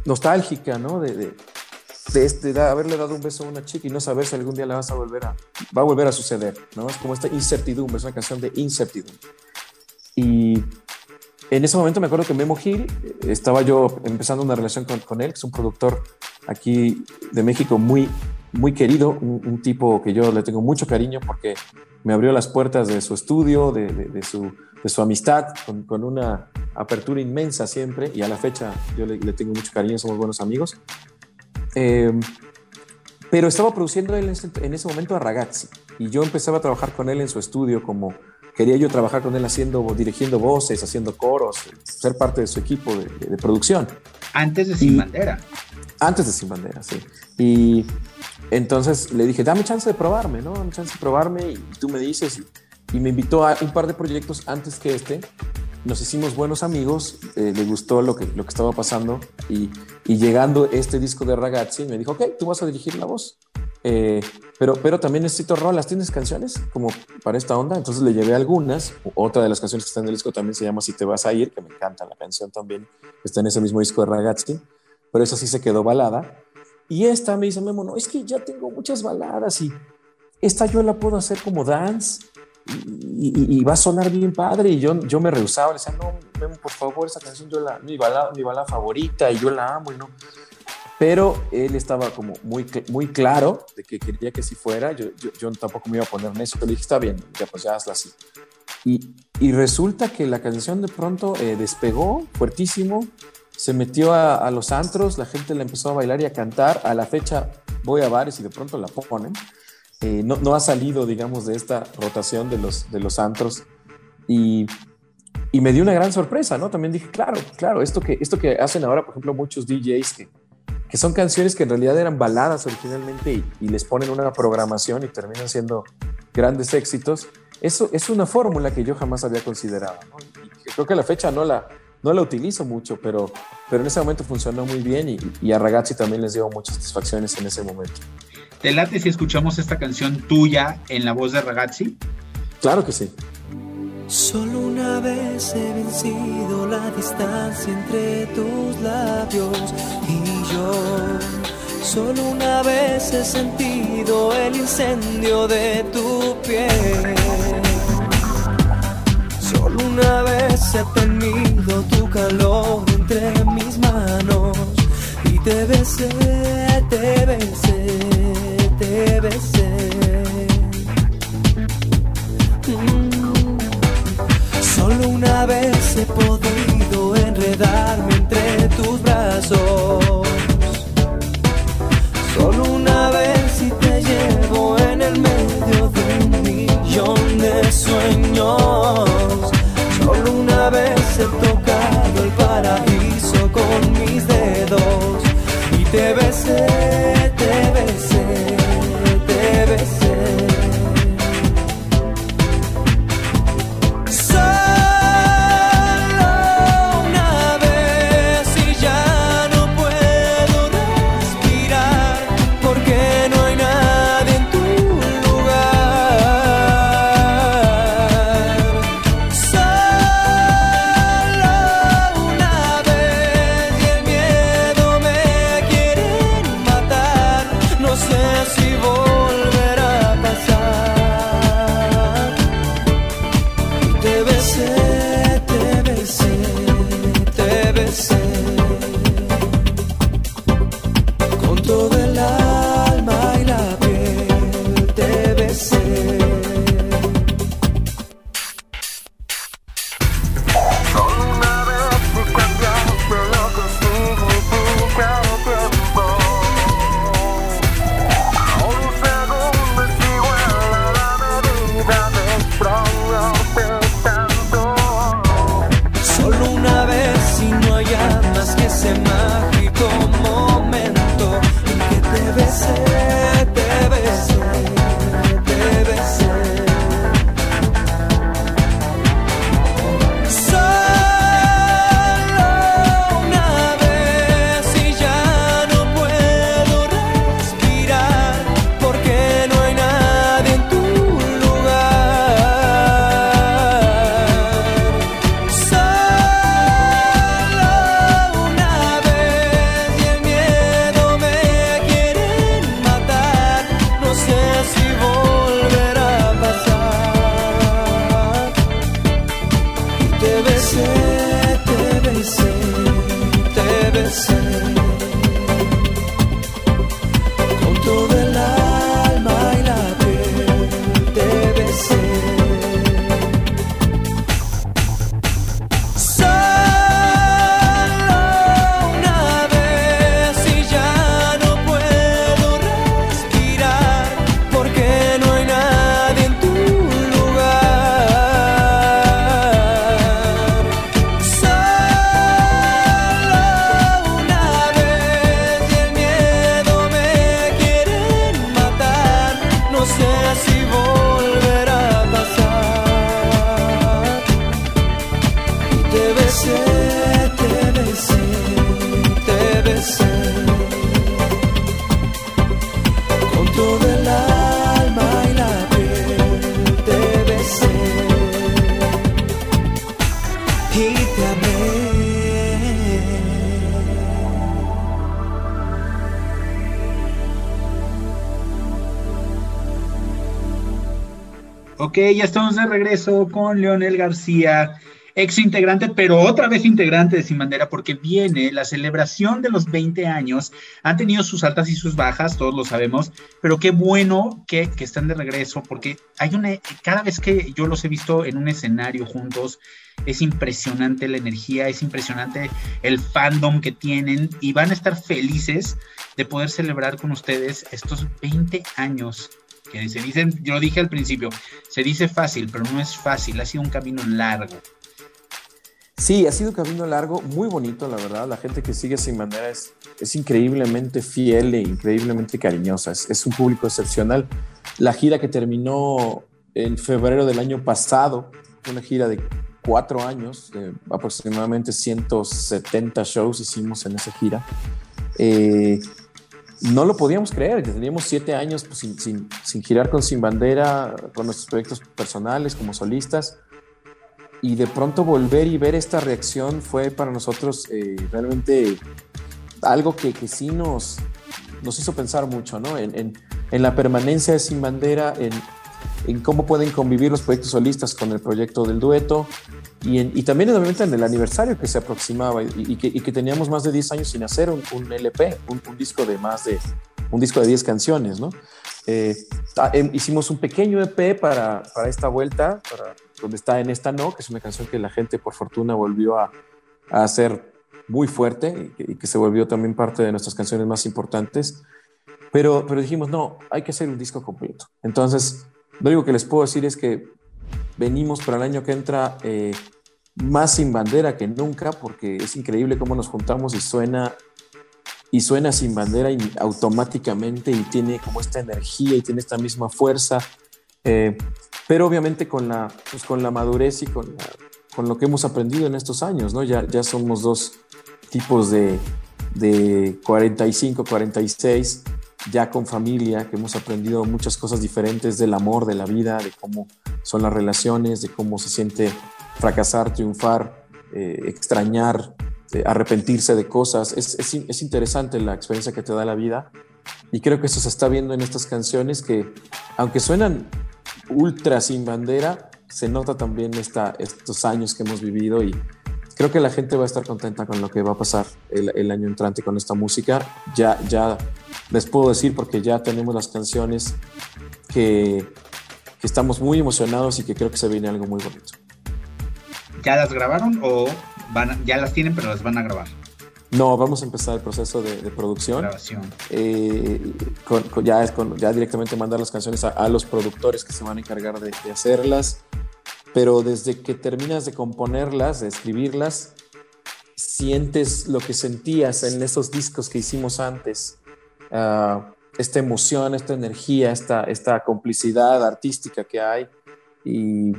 nostálgica, ¿no? De este, de haberle dado un beso a una chica y no saber si algún día la vas a volver a, va a volver a suceder, ¿no? Es como esta incertidumbre, es una canción de incertidumbre. Y en ese momento me acuerdo que Memo Gil, eh, estaba yo empezando una relación con, con él, que es un productor aquí de México muy, muy querido, un, un tipo que yo le tengo mucho cariño porque me abrió las puertas de su estudio, de, de- de su, de su amistad, con, con una apertura inmensa siempre, y a la fecha yo le, le tengo mucho cariño, somos buenos amigos. Eh, pero estaba produciendo él en ese, en ese momento a Ragazzi, y yo empezaba a trabajar con él en su estudio como quería yo trabajar con él haciendo, dirigiendo voces, haciendo coros, ser parte de su equipo de, de- de producción. Antes de Sin Y- Bandera. Antes de Sin Bandera, sí. Y entonces le dije, dame chance de probarme, ¿no? Dame chance de probarme y tú me dices. Y, y me invitó a un par de proyectos antes que este. Nos hicimos buenos amigos, eh, le gustó lo que, lo que estaba pasando y, llegando este disco de Ragazzi me dijo, ok, tú vas a dirigir la voz. Eh, pero, pero también necesito rolas, ¿tienes canciones como para esta onda? Entonces le llevé algunas. Otra de las canciones que está en el disco también se llama Si te vas a ir, que me encanta la canción también, está en ese mismo disco de Ragazzi, pero esa sí se quedó balada. Y esta me dice Memo, no, es que ya tengo muchas baladas y esta yo la puedo hacer como dance y, y- va a sonar bien padre. Y yo, yo me rehusaba, le decía, no, Memo, por favor, esa canción yo la, mi balada, mi balada favorita y yo la amo y no. Pero él estaba como muy, muy claro de que quería que así fuera. Yo, yo, yo tampoco me iba a poner en eso. Le dije, está bien, ya pues ya hazla así. Y, y resulta que la canción de pronto eh, despegó fuertísimo, se metió a, a los antros, la gente la empezó a bailar y a cantar. A la fecha voy a bares y de pronto la ponen. Eh, no, ha salido, digamos, de esta rotación de los, de los antros. Y, y me dio una gran sorpresa, ¿no? También dije, claro, claro, esto que, esto que hacen ahora, por ejemplo, muchos DJs que, que son canciones que en realidad eran baladas originalmente y, les ponen una programación y terminan siendo grandes éxitos. Eso es una fórmula que yo jamás había considerado. creo que a la fecha no la, no la utilizo mucho, pero, pero en ese momento funcionó muy bien y, y a Ragazzi también les dio muchas satisfacciones en ese momento. ¿Te late si escuchamos esta canción tuya en la voz de Ragazzi? Claro que sí. Solo una vez he vencido la distancia entre tus labios y yo. Solo una vez he sentido el incendio de tu piel. Solo una vez he tenido tu calor entre mis manos y te besé, te besé, te besé. Mm. Solo una vez he podido enredarme entre tus brazos. Solo una vez y te llevo en el medio de un millón de sueños. Solo una vez he tocado el paraíso con mis dedos y te besé, te besé, ya estamos de regreso con Leonel García, ex integrante, pero otra vez integrante de Sin Bandera, porque viene la celebración de los 20 años. Han tenido sus altas y sus bajas, todos lo sabemos, pero qué bueno que, que están de regreso, porque hay una, cada vez que yo los he visto en un escenario juntos, es impresionante la energía, es impresionante el fandom que tienen y van a estar felices de poder celebrar con ustedes estos 20 años que se dicen, yo lo dije al principio, se dice fácil, pero no es fácil, ha sido un camino largo. Sí, ha sido un camino largo, muy bonito, la verdad. La gente que sigue Sin Bandera es, es increíblemente fiel e increíblemente cariñosa. Es, es, un público excepcional. La gira que terminó en febrero del año pasado, una gira de cuatro años, de aproximadamente 170 shows hicimos en esa gira. Eh, no lo podíamos creer, que teníamos siete años pues, sin, sin, sin, girar con Sin Bandera, con nuestros proyectos personales como solistas, y de pronto volver y ver esta reacción fue para nosotros eh, realmente algo que, que, sí nos, nos hizo pensar mucho, ¿no? En, en, en la permanencia de Sin Bandera, en, en cómo pueden convivir los proyectos solistas con el proyecto del dueto y, en, y también obviamente en el aniversario que se aproximaba y, y, que, y, que, teníamos más de 10 años sin hacer un, un LP, un, un, disco de más de un disco de 10 canciones, ¿no? Eh, hicimos un pequeño EP para, para esta vuelta, para, donde está En esta no, que es una canción que la gente por fortuna volvió a, a hacer muy fuerte y que, que, se volvió también parte de nuestras canciones más importantes. Pero, pero dijimos, no, hay que hacer un disco completo. Entonces, lo único que les puedo decir es que venimos para el año que entra eh, más sin bandera que nunca, porque es increíble cómo nos juntamos y suena y suena sin bandera y automáticamente y tiene como esta energía y tiene esta misma fuerza, eh, pero obviamente con la, pues con la madurez y con, la, con lo que hemos aprendido en estos años, ¿no? Ya, ya somos dos tipos de, de 45, 46 ya con familia, que hemos aprendido muchas cosas diferentes del amor, de la vida, de cómo son las relaciones, de cómo se siente fracasar, triunfar, eh, extrañar, eh, arrepentirse de cosas. Es, es, es, interesante la experiencia que te da la vida y creo que eso se está viendo en estas canciones que, aunque suenan ultra sin bandera, se nota también esta, estos años que hemos vivido y creo que la gente va a estar contenta con lo que va a pasar el, el año entrante con esta música. Ya, ya les puedo decir porque ya tenemos las canciones que, que, estamos muy emocionados y que creo que se viene algo muy bonito. ¿Ya las grabaron o van, ya las tienen pero las van a grabar? No, vamos a empezar el proceso de, de producción. Grabación. Eh, con, con, ya, con, ya directamente mandar las canciones a, a, los productores que se van a encargar de, de hacerlas. Pero desde que terminas de componerlas, de escribirlas, sientes lo que sentías en esos discos que hicimos antes uh, esta emoción, esta energía, esta, esta complicidad artística que hay. Y,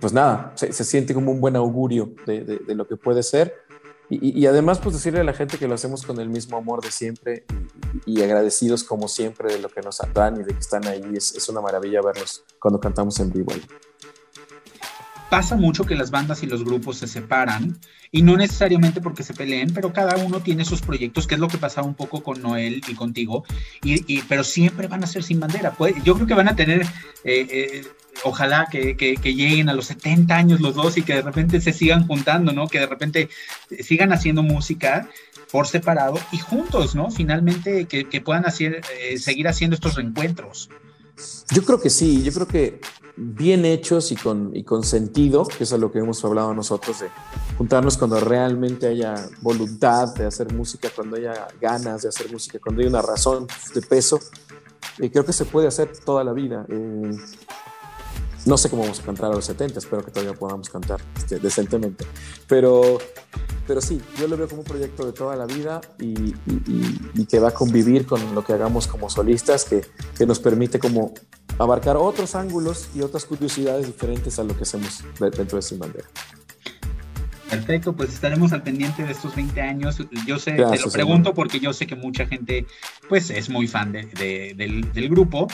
pues nada, se, siente como un buen augurio de, lo que puede ser. Y, además, pues decirle a la gente que lo hacemos con el mismo amor de siempre y, agradecidos como siempre de lo que nos dan y de que están ahí. Es, es una maravilla verlos cuando cantamos en vivo. Pasa mucho que las bandas y los grupos se separan y no necesariamente porque se peleen, pero cada uno tiene sus proyectos, que es lo que pasaba un poco con Noel y contigo, y, pero siempre van a ser sin bandera. Yo creo que van a tener, eh, eh, ojalá que, lleguen a los 70 años los dos y que de repente se sigan juntando, ¿no? Que de repente sigan haciendo música por separado y juntos, ¿no? Finalmente que, puedan hacer, eh, seguir haciendo estos reencuentros. Yo creo que sí, yo creo que bien hechos y con, y con sentido, que es a lo que hemos hablado nosotros, de juntarnos cuando realmente haya voluntad de hacer música, cuando haya ganas de hacer música, cuando hay una razón de peso, y creo que se puede hacer toda la vida. Eh, no sé cómo vamos a cantar a los 70, espero que todavía podamos cantar este, decentemente. Pero, pero sí, yo lo veo como un proyecto de toda la vida y, y- y que va a convivir con lo que hagamos como solistas, que, que nos permite como abarcar otros ángulos y otras curiosidades diferentes a lo que hacemos de- dentro de Sin Bandera. Perfecto, pues estaremos al pendiente de estos 20 años. Yo sé, te lo pregunto porque yo sé que mucha gente pues es muy fan de- de- del, del grupo,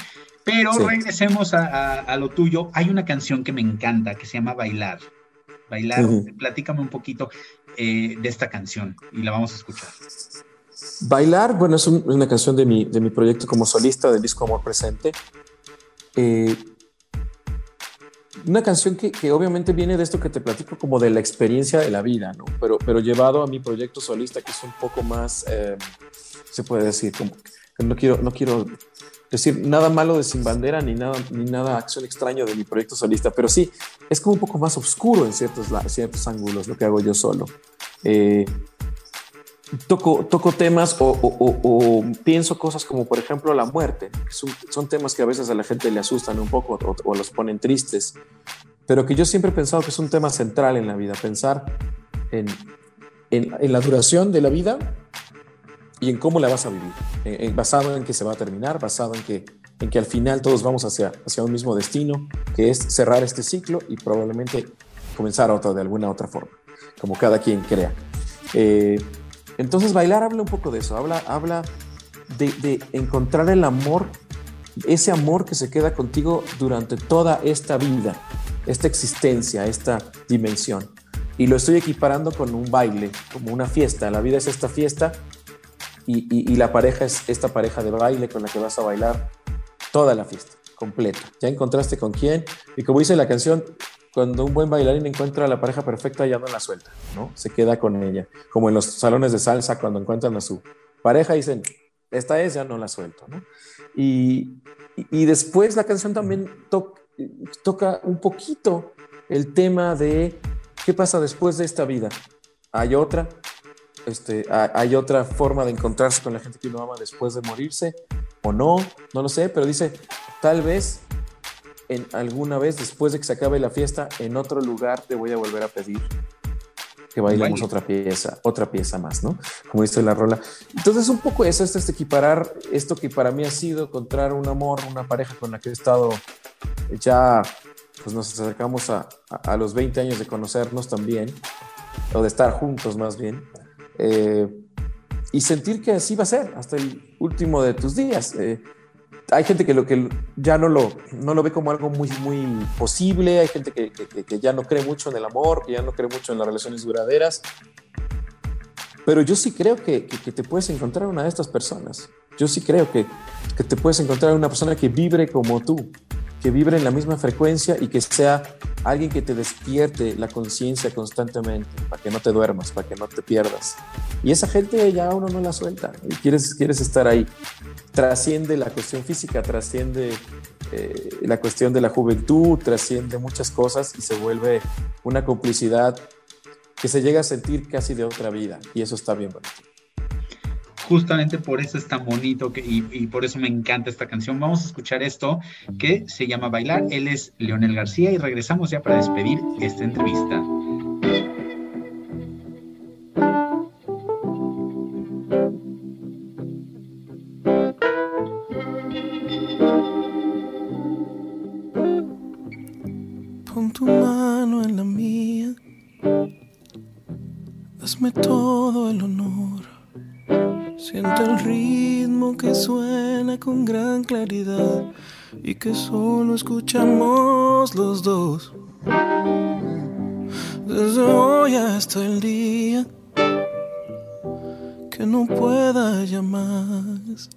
pero Sí. regresemos a, a- a lo tuyo. Hay una canción que me encanta que se llama Bailar. Bailar, platícame un poquito eh, de esta canción y la vamos a escuchar. Bailar, bueno, es un- una canción de mi, de mi proyecto como solista del disco Amor Presente. Eh, una canción que, que obviamente viene de esto que te platico como de la experiencia de la vida, ¿no? Pero, pero llevado a mi proyecto solista que es un poco más, eh, se puede decir, como no quiero, no quiero decir nada malo de Sin Bandera ni nada, ni nada acción extraño de mi proyecto solista, pero sí, es como un poco más oscuro en ciertos, ciertos ángulos lo que hago yo solo. Eh, toco, toco temas o, pienso cosas como, por ejemplo, la muerte. que Son, temas que a veces a la gente le asustan un poco o, los ponen tristes, pero que yo siempre he pensado que es un tema central en la vida, pensar en, en- en la duración de la vida y en cómo la vas a vivir, en- en- basado en que se va a terminar, basado en que, en que al final todos vamos hacia, hacia un mismo destino, que es cerrar este ciclo y probablemente comenzar otro de alguna otra forma, como cada quien crea. Eh, entonces bailar habla un poco de eso, habla, habla de, de encontrar el amor, ese amor que se queda contigo durante toda esta vida, esta existencia, esta dimensión. Y lo estoy equiparando con un baile, como una fiesta. La vida es esta fiesta y, la pareja es esta pareja de baile con la que vas a bailar toda la fiesta, completa. Ya encontraste con quién y como dice la canción, cuando un buen bailarín encuentra a la pareja perfecta ya no la suelta, ¿no? Se queda con ella. Como en los salones de salsa cuando encuentran a su pareja dicen, esta es, ya no la suelto, ¿no? Y, después la canción también to- toca un poquito el tema de qué pasa después de esta vida. Hay otra, este, ha- hay otra forma de encontrarse con la gente que uno ama después de morirse, o no, no lo sé, pero dice, tal vez en alguna vez después de que se acabe la fiesta, en otro lugar te voy a volver a pedir que bailemos Baile. otra pieza, otra pieza más, ¿no? Como dice la rola. Entonces, un poco eso, es este equiparar esto que para mí ha sido encontrar un amor, una pareja con la que he estado ya, pues nos acercamos a, a- a los 20 años de conocernos también, o de estar juntos más bien, eh, y sentir que así va a ser hasta el último de tus días. Eh, hay gente que lo que ya no lo, no lo ve como algo muy, muy posible, hay gente que, que- que ya no cree mucho en el amor, que ya no cree mucho en las relaciones duraderas, pero yo sí creo que, que- que te puedes encontrar una de estas personas. Yo sí creo que, que te puedes encontrar una persona que vibre como tú, que vibre en la misma frecuencia y que sea alguien que te despierte la conciencia constantemente, para que no te duermas, para que no te pierdas. Y esa gente ya uno no la suelta, y quieres, quieres estar ahí. Trasciende la cuestión física, trasciende eh, la cuestión de la juventud, trasciende muchas cosas y se vuelve una complicidad que se llega a sentir casi de otra vida. Y eso está bien bonito. Justamente por eso es tan bonito y, y por eso me encanta esta canción. Vamos a escuchar esto que se llama Bailar. Él es Leonel García y regresamos ya para despedir esta entrevista. Pon tu mano en la mía. Hazme todo el honor. Siente el ritmo que suena con gran claridad y que solo escuchamos los dos. Desde hoy hasta el día que no pueda ya más.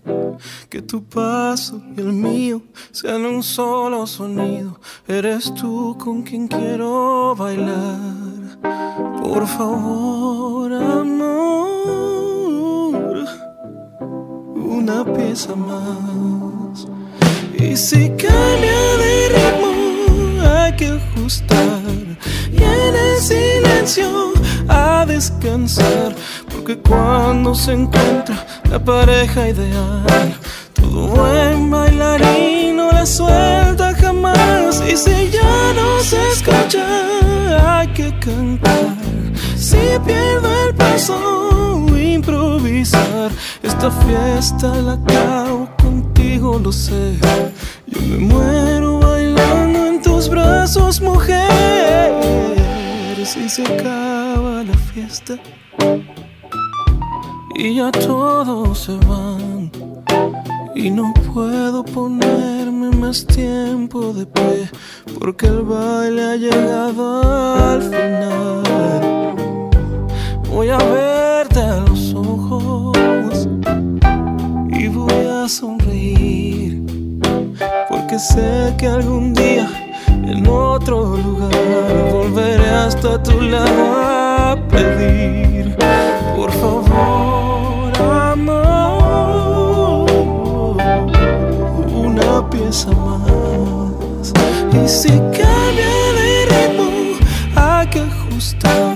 Que tu paso y el mío sean un solo sonido. Eres tú con quien quiero bailar. Por favor, amor. Una pieza más. Y si cambia de ritmo, hay que ajustar. Y en el silencio, a descansar. Porque cuando se encuentra la pareja ideal, todo buen bailarín no la suelta jamás. Y si ya no se escucha, hay que cantar. Si pierdo el paso, improvisar. Esta fiesta la acabo contigo, lo sé. Yo me muero bailando en tus brazos, mujer. Si se acaba la fiesta y ya todos se van. Y no puedo ponerme más tiempo de pie porque el baile ha llegado al final. Voy a verte a los ojos sonreír porque sé que algún día en otro lugar volveré hasta tu lado a pedir por favor amor una pieza más. Y si cambia de ritmo hay que ajustar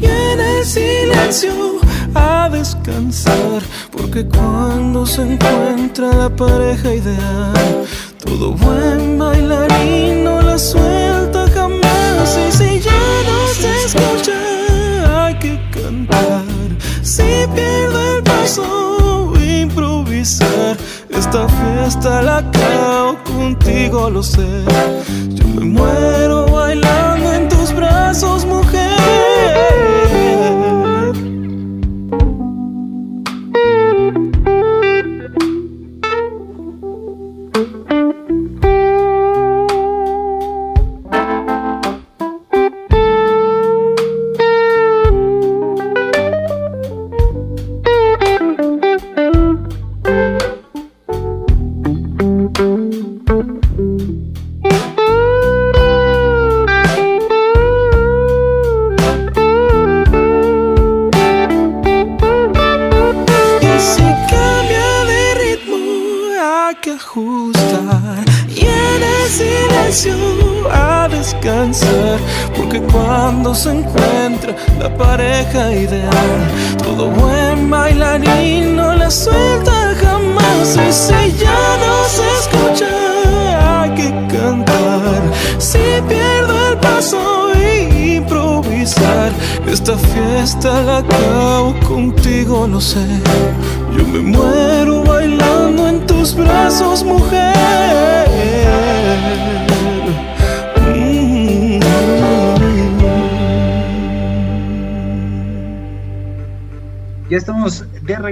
y en el silencio a descansar porque cuando se encuentra la pareja ideal todo buen bailarín no la suelta jamás. Y si ya no se escucha hay que cantar. Si pierdo el paso improvisar. Esta fiesta la acabo contigo lo sé. Yo me muero bailando en tus brazos mujer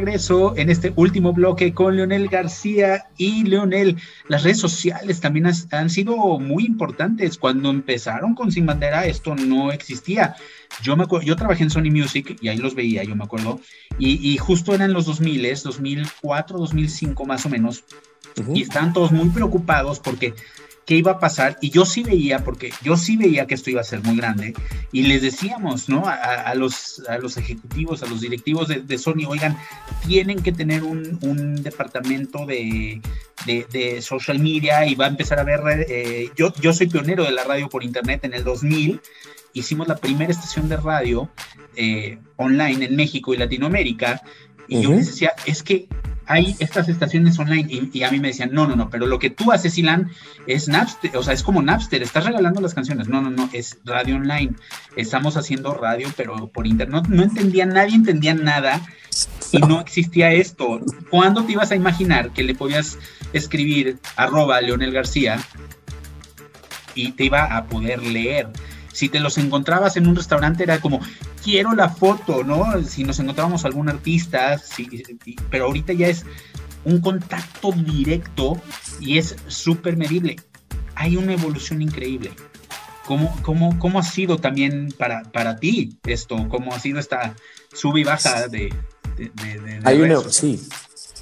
regreso en este último bloque con Leonel García y Leonel. Las redes sociales también has- han sido muy importantes. Cuando empezaron con Sin Bandera, esto no existía. Yo, me acuerdo, yo trabajé en Sony Music y ahí los veía, yo me acuerdo. Y, y justo eran los 2000, 2004, 2005 más o menos. Ujú. Y estaban todos muy preocupados porque qué iba a pasar. Y yo sí veía, porque yo sí veía que esto iba a ser muy grande. Y les decíamos, ¿no? A, a los, a los ejecutivos, a los directivos de, de Sony, oigan, tienen que tener un, un departamento de, de, de social media y va a empezar a ver, eh, yo, yo soy pionero de la radio por internet en el 2000, hicimos la primera estación de radio eh, online en México y Latinoamérica, y yo les decía, es que hay estas estaciones online, y, a mí me decían, no, no, no, pero lo que tú haces, Ilan, es Napster, o sea, es como Napster, estás regalando las canciones, no, no, no, es radio online, estamos haciendo radio, pero por internet, no, no entendía, nadie entendía nada, y no existía esto. ¿Cuándo te ibas a imaginar que le podías escribir arroba Leonel García y te iba a poder leer? Si te los encontrabas en un restaurante era como, quiero la foto, ¿no? Si nos encontrábamos algún artista, sí, pero ahorita ya es un contacto directo y es súper medible. Hay una evolución increíble. ¿Cómo, cómo, cómo ha sido también para, para ti esto? ¿Cómo ha sido esta sube y baja de... de- de- de- Hay una, sí,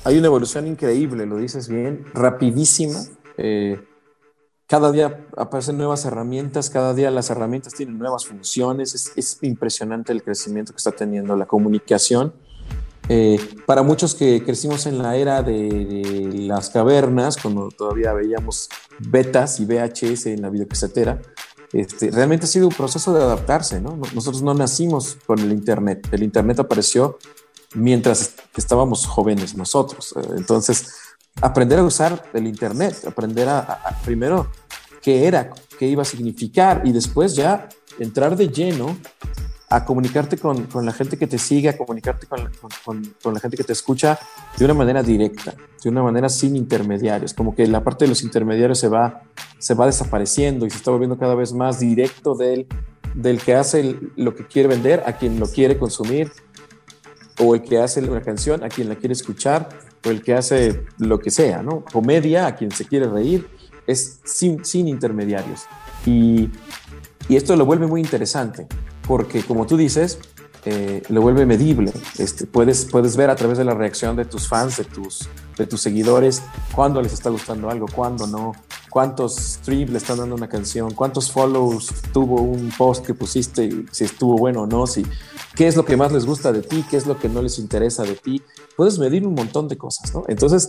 hay una evolución increíble, lo dices bien, rapidísima. Eh, cada día aparecen nuevas herramientas, cada día las herramientas tienen nuevas funciones. Es, es impresionante el crecimiento que está teniendo la comunicación. Eh, para muchos que crecimos en la era de, las cavernas, cuando todavía veíamos betas y VHS en la videocasetera, este, realmente ha sido un proceso de adaptarse, ¿no? Nosotros no nacimos con el Internet, el Internet apareció mientras estábamos jóvenes nosotros. Eh, entonces, aprender a usar el Internet, aprender a, primero qué era, qué iba a significar y después ya entrar de lleno a comunicarte con, con, la gente que te sigue, a comunicarte con, con, la gente que te escucha de una manera directa, de una manera sin intermediarios, como que la parte de los intermediarios se va, se va desapareciendo y se está volviendo cada vez más directo del, del que hace lo que quiere vender a quien lo quiere consumir, o el que hace una canción a quien la quiere escuchar, o el que hace lo que sea, ¿no? Comedia a quien se quiere reír, es sin, sin intermediarios. Y, y esto lo vuelve muy interesante porque como tú dices, eh, lo vuelve medible. Este, puedes, puedes ver a través de la reacción de tus fans, de tus, de tus seguidores, cuándo les está gustando algo, cuándo no, cuántos streams le están dando una canción, cuántos follows tuvo un post que pusiste, si estuvo bueno o no, si, qué es lo que más les gusta de ti, qué es lo que no les interesa de ti. Puedes medir un montón de cosas, ¿no? Entonces,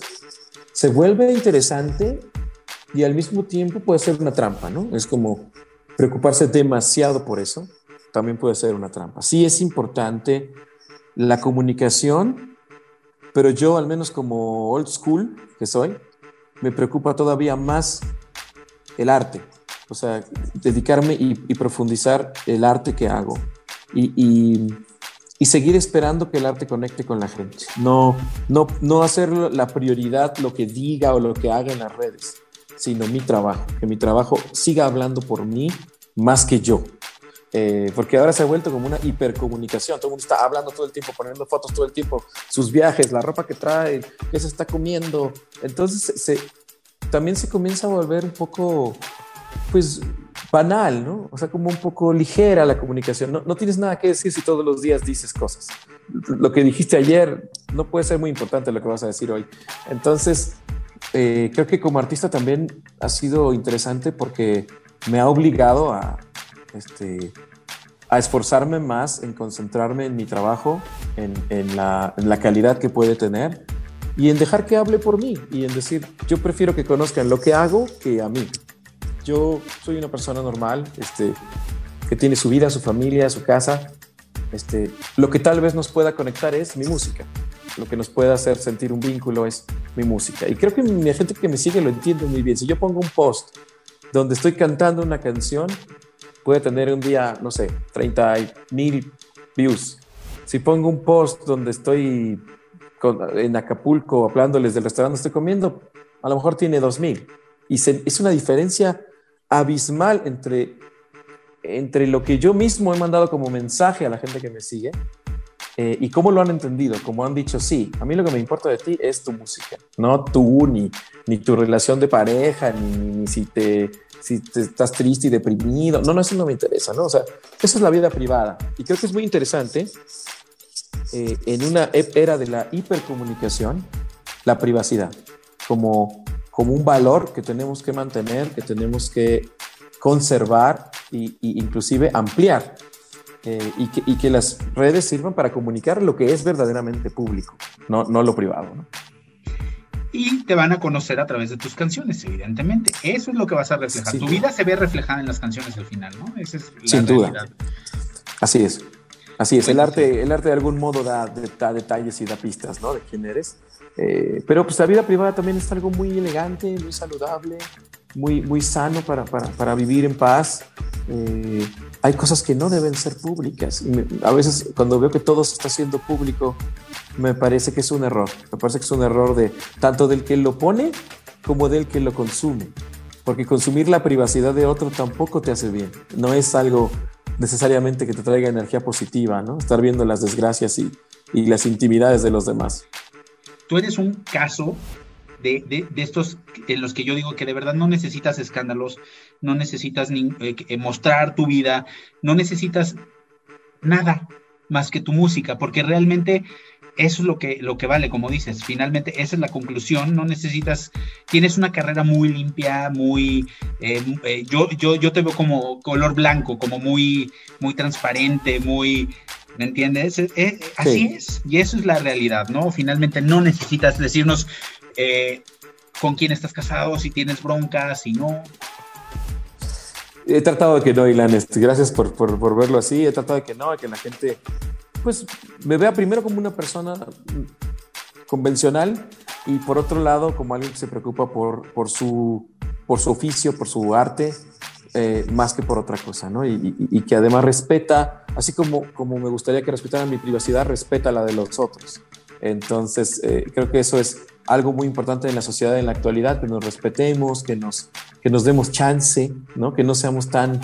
se vuelve interesante y al mismo tiempo puede ser una trampa, ¿no? Es como preocuparse demasiado por eso también puede ser una trampa. Sí es importante la comunicación, pero yo al menos como old school que soy, me preocupa todavía más el arte, o sea, dedicarme y, profundizar el arte que hago y, y, seguir esperando que el arte conecte con la gente, no, no, no hacer la prioridad lo que diga o lo que haga en las redes, sino mi trabajo, que mi trabajo siga hablando por mí más que yo. Eh, porque ahora se ha vuelto como una hipercomunicación. Todo el mundo está hablando todo el tiempo, poniendo fotos todo el tiempo, sus viajes, la ropa que trae, qué se está comiendo. Entonces se, también se comienza a volver un poco, pues, banal, ¿no? O sea, como un poco ligera la comunicación. No, no tienes nada que decir si todos los días dices cosas. Lo que dijiste ayer no puede ser muy importante lo que vas a decir hoy. Entonces, eh, creo que como artista también ha sido interesante porque me ha obligado a, este, a esforzarme más en concentrarme en mi trabajo, en, la, calidad que puede tener y en dejar que hable por mí y en decir, yo prefiero que conozcan lo que hago que a mí. Yo soy una persona normal, este, que tiene su vida, su familia, su casa. Este, lo que tal vez nos pueda conectar es mi música. Lo que nos pueda hacer sentir un vínculo es mi música. Y creo que mi gente que me sigue lo entiende muy bien. Si yo pongo un post donde estoy cantando una canción, puede tener un día, no sé, 30 mil views. Si pongo un post donde estoy en Acapulco hablándoles del restaurante estoy comiendo, a lo mejor tiene 2 mil. Y es una diferencia abismal entre, entre lo que yo mismo he mandado como mensaje a la gente que me sigue eh, y cómo lo han entendido, cómo han dicho, sí, a mí lo que me importa de ti es tu música, no tú, ni, ni tu relación de pareja, ni, ni si te si estás triste y deprimido. No, no, eso no me interesa, ¿no? O sea, esa es la vida privada. Y creo que es muy interesante eh, en una era de la hipercomunicación, la privacidad, como, como un valor que tenemos que mantener, que tenemos que conservar e inclusive ampliar. Eh, y, que, y, que, las redes sirvan para comunicar lo que es verdaderamente público, no, no lo privado. ¿no? Y te van a conocer a través de tus canciones, evidentemente. Eso es lo que vas a reflejar. tu vida se ve reflejada en las canciones al final, ¿no? Esa es la Sin duda. Así es. Así es, el arte, el arte de algún modo da, detalles y da pistas, ¿no? De quién eres. Eh, pero pues la vida privada también es algo muy elegante, muy saludable, muy, muy sano para, para, para vivir en paz. Eh, hay cosas que no deben ser públicas. Y a veces cuando veo que todo se está haciendo público, me parece que es un error. Me parece que es un error de tanto del que lo pone como del que lo consume. Porque consumir la privacidad de otro tampoco te hace bien. No es algo necesariamente que te traiga energía positiva, ¿no? Estar viendo las desgracias y, y las intimidades de los demás. Tú eres un caso de, de, de, estos en los que yo digo que de verdad no necesitas escándalos, no necesitas ni, eh, mostrar tu vida, no necesitas nada más que tu música, porque realmente eso es lo que, lo que vale, como dices, finalmente esa es la conclusión, no necesitas, tienes una carrera muy limpia, muy, eh, eh, yo, yo, yo te veo como color blanco, como muy, muy transparente, muy, ¿Me entiendes? Eh, así es, y eso es la realidad, ¿no? Finalmente no necesitas decirnos con quién estás casado, si tienes broncas, si no. He tratado de que no, Ilan, gracias por, por, por, verlo así, he tratado de que no, de que la gente, pues, me vea primero como una persona convencional y por otro lado como alguien que se preocupa por, su, por su oficio, por su arte, eh, más que por otra cosa, ¿no? Y, y, que además respeta, así como, como me gustaría que respetaran mi privacidad, respeta la de los otros. Entonces, eh, creo que eso es algo muy importante en la sociedad en la actualidad, que nos respetemos, que nos, que nos demos chance, ¿no? Que no seamos tan,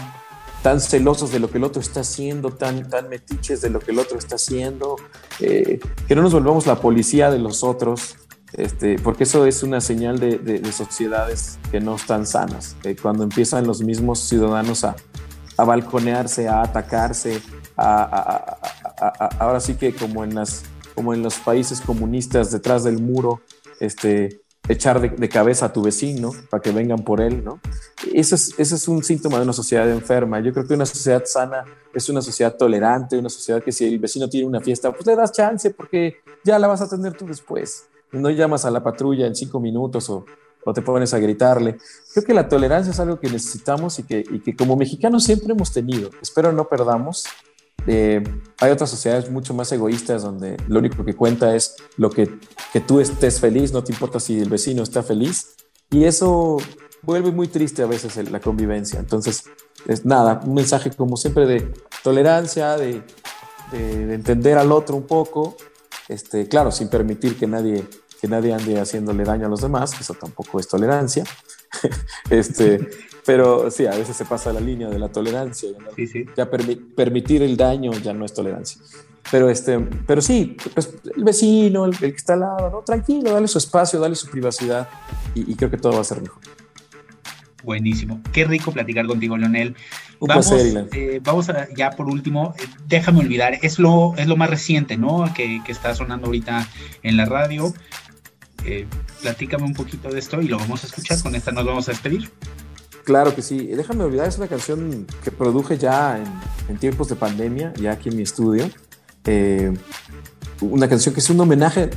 tan celosos de lo que el otro está haciendo, tan, tan metiches de lo que el otro está haciendo, eh, que no nos volvamos la policía de los otros, este, porque eso es una señal de, de, sociedades que no están sanas. Eh, cuando empiezan los mismos ciudadanos a, a balconearse, a atacarse, ahora sí que como en, las, como en los países comunistas detrás del muro, este, echar de, cabeza a tu vecino para que vengan por él, ¿no? Eso es, eso es un síntoma de una sociedad enferma. Yo creo que una sociedad sana es una sociedad tolerante, una sociedad que si el vecino tiene una fiesta, pues le das chance porque ya la vas a tener tú después. No llamas a la patrulla en cinco minutos o, o te pones a gritarle. Creo que la tolerancia es algo que necesitamos y que, y que como mexicanos siempre hemos tenido. Espero no perdamos eh, hay otras sociedades mucho más egoístas donde lo único que cuenta es lo que, que tú estés feliz, no te importa si el vecino está feliz. Y eso vuelve muy triste a veces la convivencia. Entonces, es nada, un mensaje como siempre de tolerancia, de, de, entender al otro un poco, este, claro, sin permitir que nadie, que nadie ande haciéndole daño a los demás, eso tampoco es tolerancia. este, pero sí, a veces se pasa la línea de la tolerancia. Ya permitir el daño ya no es tolerancia. Pero, este, pero sí, pues, el vecino, el, que está al lado, ¿no? tranquilo, dale su espacio, dale su privacidad y, creo que todo va a ser mejor. Buenísimo. Qué rico platicar contigo, Leonel. Un vamos, placer, eh, vamos a, ya por último, eh, déjame olvidar, es lo, es lo más reciente, ¿no? Que, que está sonando ahorita en la radio. Eh, platícame un poquito de esto y lo vamos a escuchar. Con esta nos vamos a despedir. Claro que sí. Déjame olvidar, es una canción que produje ya en, tiempos de pandemia, ya aquí en mi estudio. Eh, una canción que es un homenaje,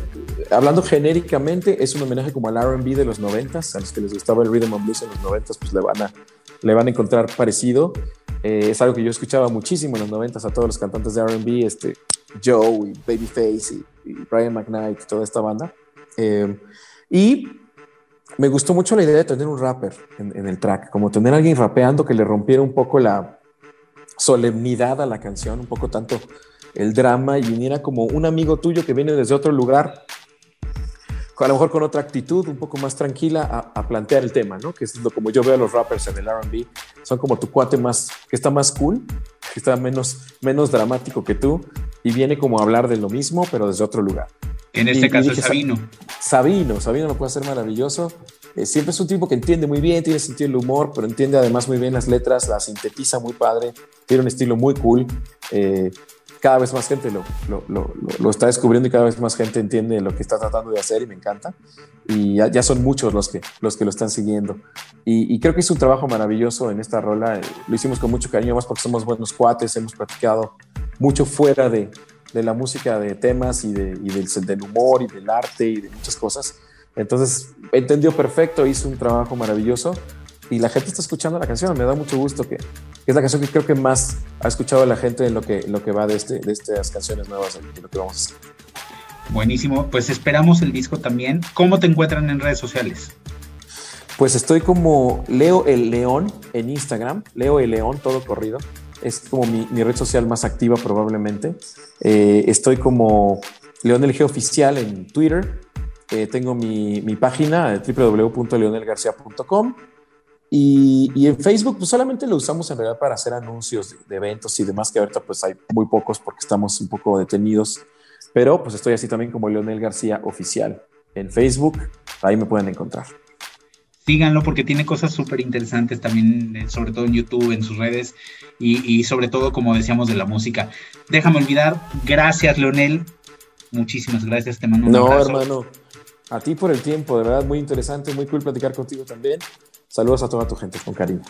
hablando genéricamente, es un homenaje como al RB de los noventas, a los que les gustaba el rhythm and blues en los noventas, pues le van a, le van a encontrar parecido. Eh, es algo que yo escuchaba muchísimo en los noventas a todos los cantantes de RB, este, Joe y Babyface y, Brian McKnight toda esta banda. Eh, y me gustó mucho la idea de tener un rapper en, el track, como tener a alguien rapeando que le rompiera un poco la solemnidad a la canción, un poco tanto el drama y viniera como un amigo tuyo que viene desde otro lugar, a lo mejor con otra actitud, un poco más tranquila, a, plantear el tema, ¿no? Que es lo como yo veo a los rappers en el RB, son como tu cuate más, que está más cool, que está menos, menos dramático que tú y viene como a hablar de lo mismo, pero desde otro lugar. En este caso es Sabino. Sabino, Sabino lo puede hacer maravilloso. Eh, siempre es un tipo que entiende muy bien, tiene sentido del humor, pero entiende además muy bien las letras, las sintetiza muy padre, tiene un estilo muy cool. Eh, cada vez más gente lo, lo, lo, lo, está descubriendo y cada vez más gente entiende lo que está tratando de hacer y me encanta. Y ya, ya son muchos los que, los que lo están siguiendo. Y, y, creo que es un trabajo maravilloso en esta rola. Lo hicimos con mucho cariño, más porque somos buenos cuates, hemos practicado mucho fuera de, de la música, de temas y, de, y del, del, humor y del arte y de muchas cosas. Entonces, entendió perfecto, hizo un trabajo maravilloso y la gente está escuchando la canción. Me da mucho gusto que, es la canción que creo que más ha escuchado la gente en lo que, lo que va de, este, de estas canciones nuevas de lo que vamos a hacer. Buenísimo, pues esperamos el disco también. ¿Cómo te encuentran en redes sociales? Pues estoy como Leo el León en Instagram, Leo el León, todo corrido es como mi, red social más activa probablemente. Eh, estoy como León G Oficial en Twitter. Eh, tengo mi, mi página www.leonelgarcia.com y, y, en Facebook pues solamente lo usamos en realidad para hacer anuncios de, eventos y demás que ahorita pues hay muy pocos porque estamos un poco detenidos. Pero pues estoy así también como Leonel García Oficial en Facebook. Ahí me pueden encontrar síganlo porque tiene cosas súper interesantes también, eh, sobre todo en YouTube, en sus redes y, sobre todo, como decíamos, de la música. Déjame olvidar, gracias Leonel, muchísimas gracias, te mando un No, hermano, a ti por el tiempo, de verdad, muy interesante, muy cool platicar contigo también. Saludos a toda tu gente, con cariño.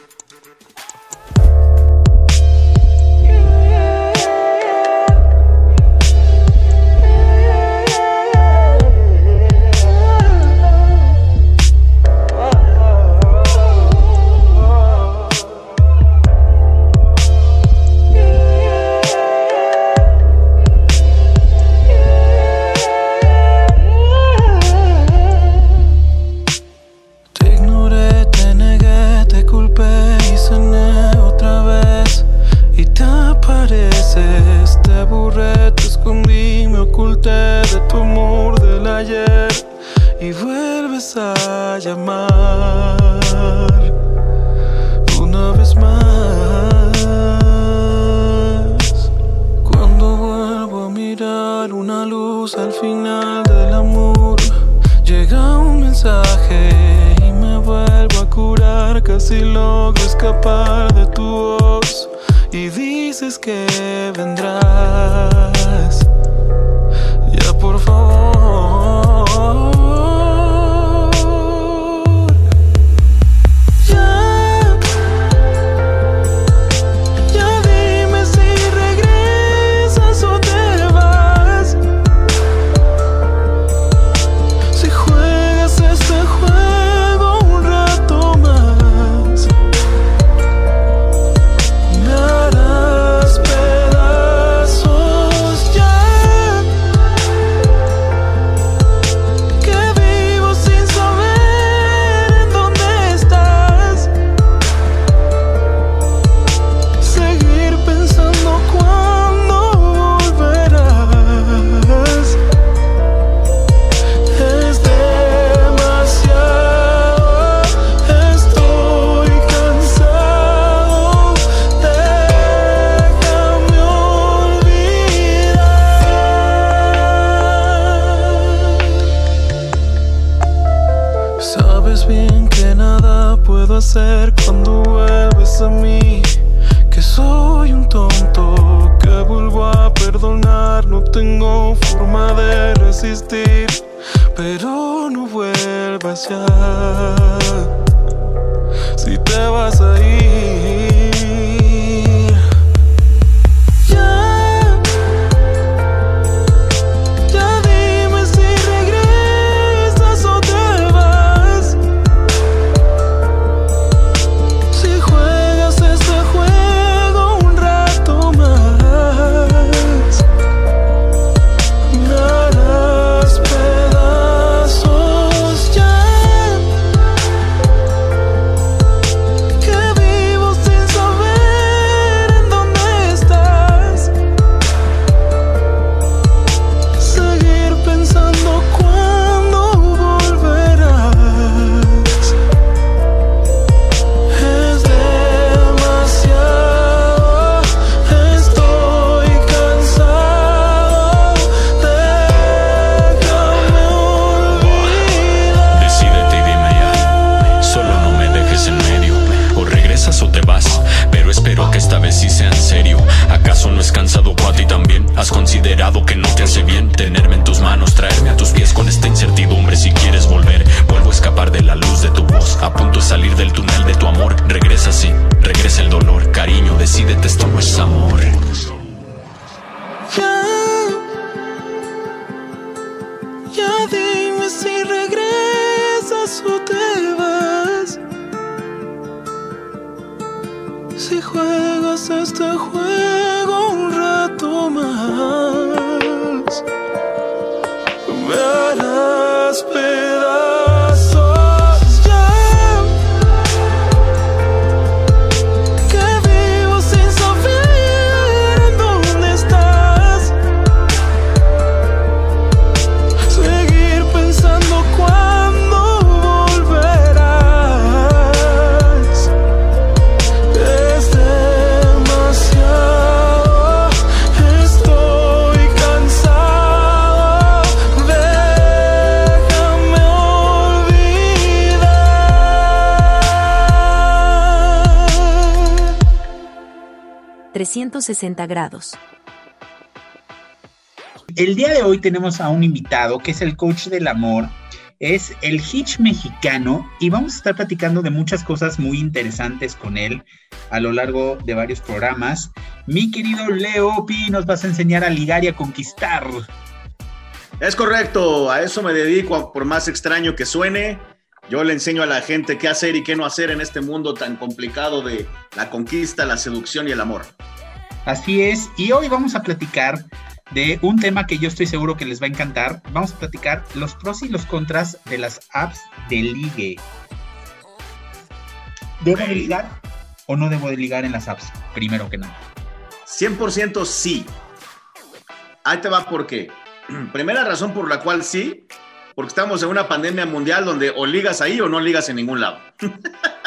360 grados. El día de hoy tenemos a un invitado que es el coach del amor, es el Hitch mexicano y vamos a estar platicando de muchas cosas muy interesantes con él a lo largo de varios programas. Mi querido Leo Pi, nos vas a enseñar a ligar y a conquistar. Es correcto, a eso me dedico, por más extraño que suene. Yo le enseño a la gente qué hacer y qué no hacer en este mundo tan complicado de la conquista, la seducción y el amor. Así es, y hoy vamos a platicar de un tema que yo estoy seguro que les va a encantar. Vamos a platicar los pros y los contras de las apps de ligue. ¿Debo de ligar o no debo de ligar en las apps? Primero que nada. 100% sí. Ahí te va por qué. Primera razón por la cual sí, porque estamos en una pandemia mundial donde o ligas ahí o no ligas en ningún lado.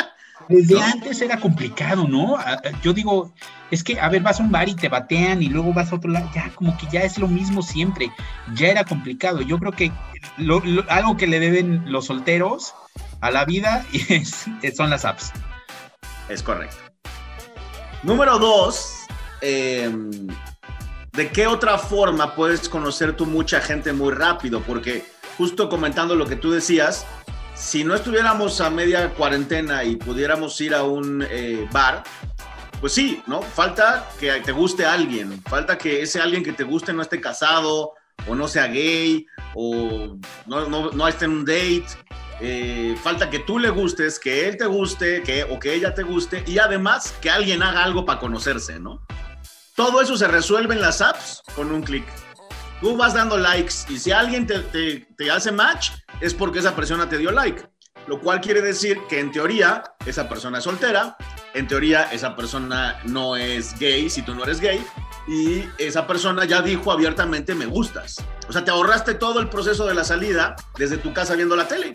Desde antes era complicado, ¿no? Yo digo, es que, a ver, vas a un bar y te batean y luego vas a otro lado, ya como que ya es lo mismo siempre, ya era complicado. Yo creo que lo- lo- algo que le deben los solteros a la vida es- son las apps. Es correcto. Número dos, eh, ¿de qué otra forma puedes conocer tú mucha gente muy rápido? Porque justo comentando lo que tú decías, si no estuviéramos a media cuarentena y pudiéramos ir a un eh, bar, pues sí, ¿no? Falta que te guste alguien, falta que ese alguien que te guste no esté casado o no sea gay o no, no, no esté en un date. Eh, falta que tú le gustes, que él te guste, que, o que ella te guste y además que alguien haga algo para conocerse, ¿no? Todo eso se resuelve en las apps con un clic. Tú vas dando likes y si alguien te, te- te hace match es porque esa persona te dio like. Lo cual quiere decir que en teoría esa persona es soltera, en teoría esa persona no es gay si tú no eres gay y esa persona ya dijo abiertamente me gustas. O sea, te ahorraste todo el proceso de la salida desde tu casa viendo la tele.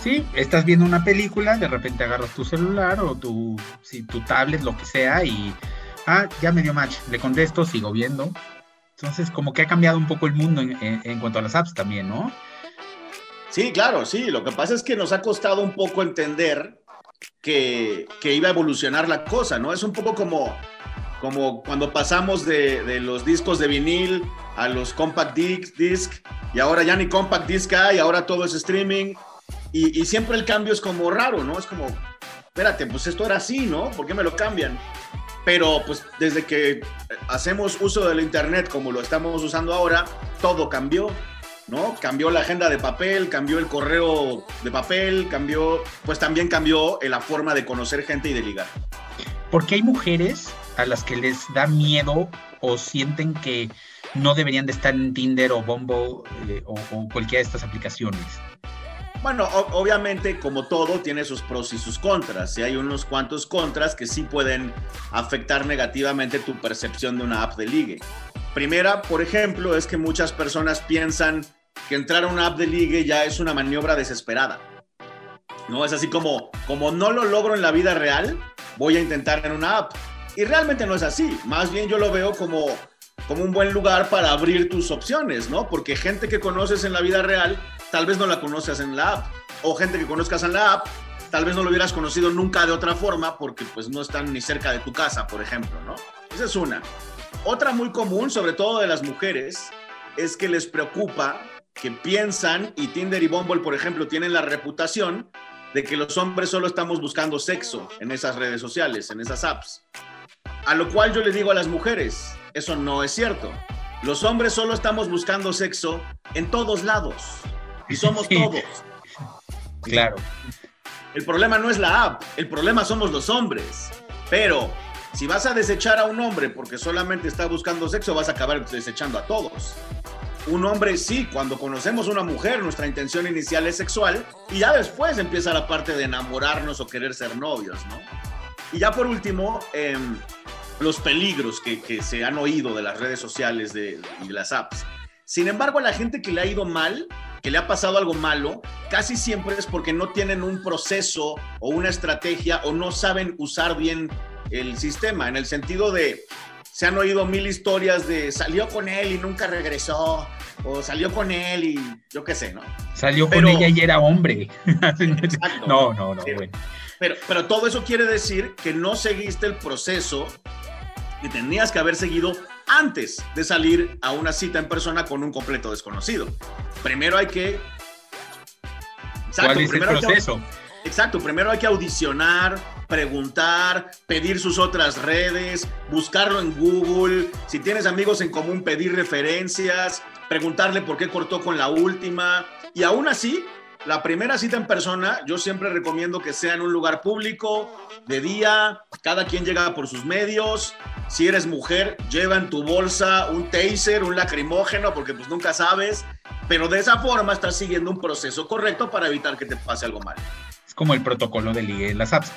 Sí, estás viendo una película, de repente agarras tu celular o tu, si, tu tablet, lo que sea, y ah, ya me dio match, le contesto, sigo viendo. Entonces, como que ha cambiado un poco el mundo en, cuanto a las apps también, ¿no? Sí, claro, sí. Lo que pasa es que nos ha costado un poco entender que, iba a evolucionar la cosa, ¿no? Es un poco como, como cuando pasamos de, los discos de vinil a los compact disc, disc y ahora ya ni compact disc hay, ahora todo es streaming y, y siempre el cambio es como raro, ¿no? Es como, espérate, pues esto era así, ¿no? ¿Por qué me lo cambian? Pero pues desde que hacemos uso del Internet como lo estamos usando ahora, todo cambió. ¿no? Cambió la agenda de papel, cambió el correo de papel, cambió, pues también cambió la forma de conocer gente y de ligar. Porque hay mujeres a las que les da miedo o sienten que no deberían de estar en Tinder o Bumble eh, o, o cualquiera de estas aplicaciones. Bueno, obviamente, como todo, tiene sus pros y sus contras. Y hay unos cuantos contras que sí pueden afectar negativamente tu percepción de una app de ligue. Primera, por ejemplo, es que muchas personas piensan que entrar a una app de ligue ya es una maniobra desesperada. No es así como, como no lo logro en la vida real, voy a intentar en una app. Y realmente no es así. Más bien yo lo veo como, como un buen lugar para abrir tus opciones, ¿no? Porque gente que conoces en la vida real, tal vez no la conoces en la app. O gente que conozcas en la app, tal vez no lo hubieras conocido nunca de otra forma porque pues no están ni cerca de tu casa, por ejemplo, ¿no? Esa es una. Otra muy común, sobre todo de las mujeres, es que les preocupa que piensan, y Tinder y Bumble, por ejemplo, tienen la reputación de que los hombres solo estamos buscando sexo en esas redes sociales, en esas apps. A lo cual yo le digo a las mujeres, eso no es cierto. Los hombres solo estamos buscando sexo en todos lados. Y somos Sí. todos. Claro. El problema no es la app, el problema somos los hombres. Pero si vas a desechar a un hombre porque solamente está buscando sexo, vas a acabar desechando a todos. Un hombre sí, cuando conocemos a una mujer, nuestra intención inicial es sexual y ya después empieza la parte de enamorarnos o querer ser novios, ¿no? Y ya por último, em, los peligros que, que se han oído de las redes sociales de- y de las apps. Sin embargo, a la gente que le ha ido mal, que le ha pasado algo malo, casi siempre es porque no tienen un proceso o una estrategia o no saben usar bien el sistema, en el sentido de, se han oído mil historias de salió con él y nunca regresó, o salió con él y yo qué sé, ¿no? Salió Pero- con ella y era hombre. Exacto. no, no, no, Sí. bueno. Pero, pero todo eso quiere decir que no seguiste el proceso que tenías que haber seguido antes de salir a una cita en persona con un completo desconocido. Primero hay que... Exacto, ¿Cuál es el primero hay que- proceso? Exacto, primero hay que audicionar, preguntar, pedir sus otras redes, buscarlo en Google, si tienes amigos en común, pedir referencias, preguntarle por qué cortó con la última. Y aún así, la primera cita en persona, yo siempre recomiendo que sea en un lugar público, de día, cada quien llega por sus medios. Si eres mujer, lleva en tu bolsa un taser, un lacrimógeno, porque pues nunca sabes. Pero de esa forma estás siguiendo un proceso correcto para evitar que te pase algo mal. Es como el protocolo de ligue en las apps.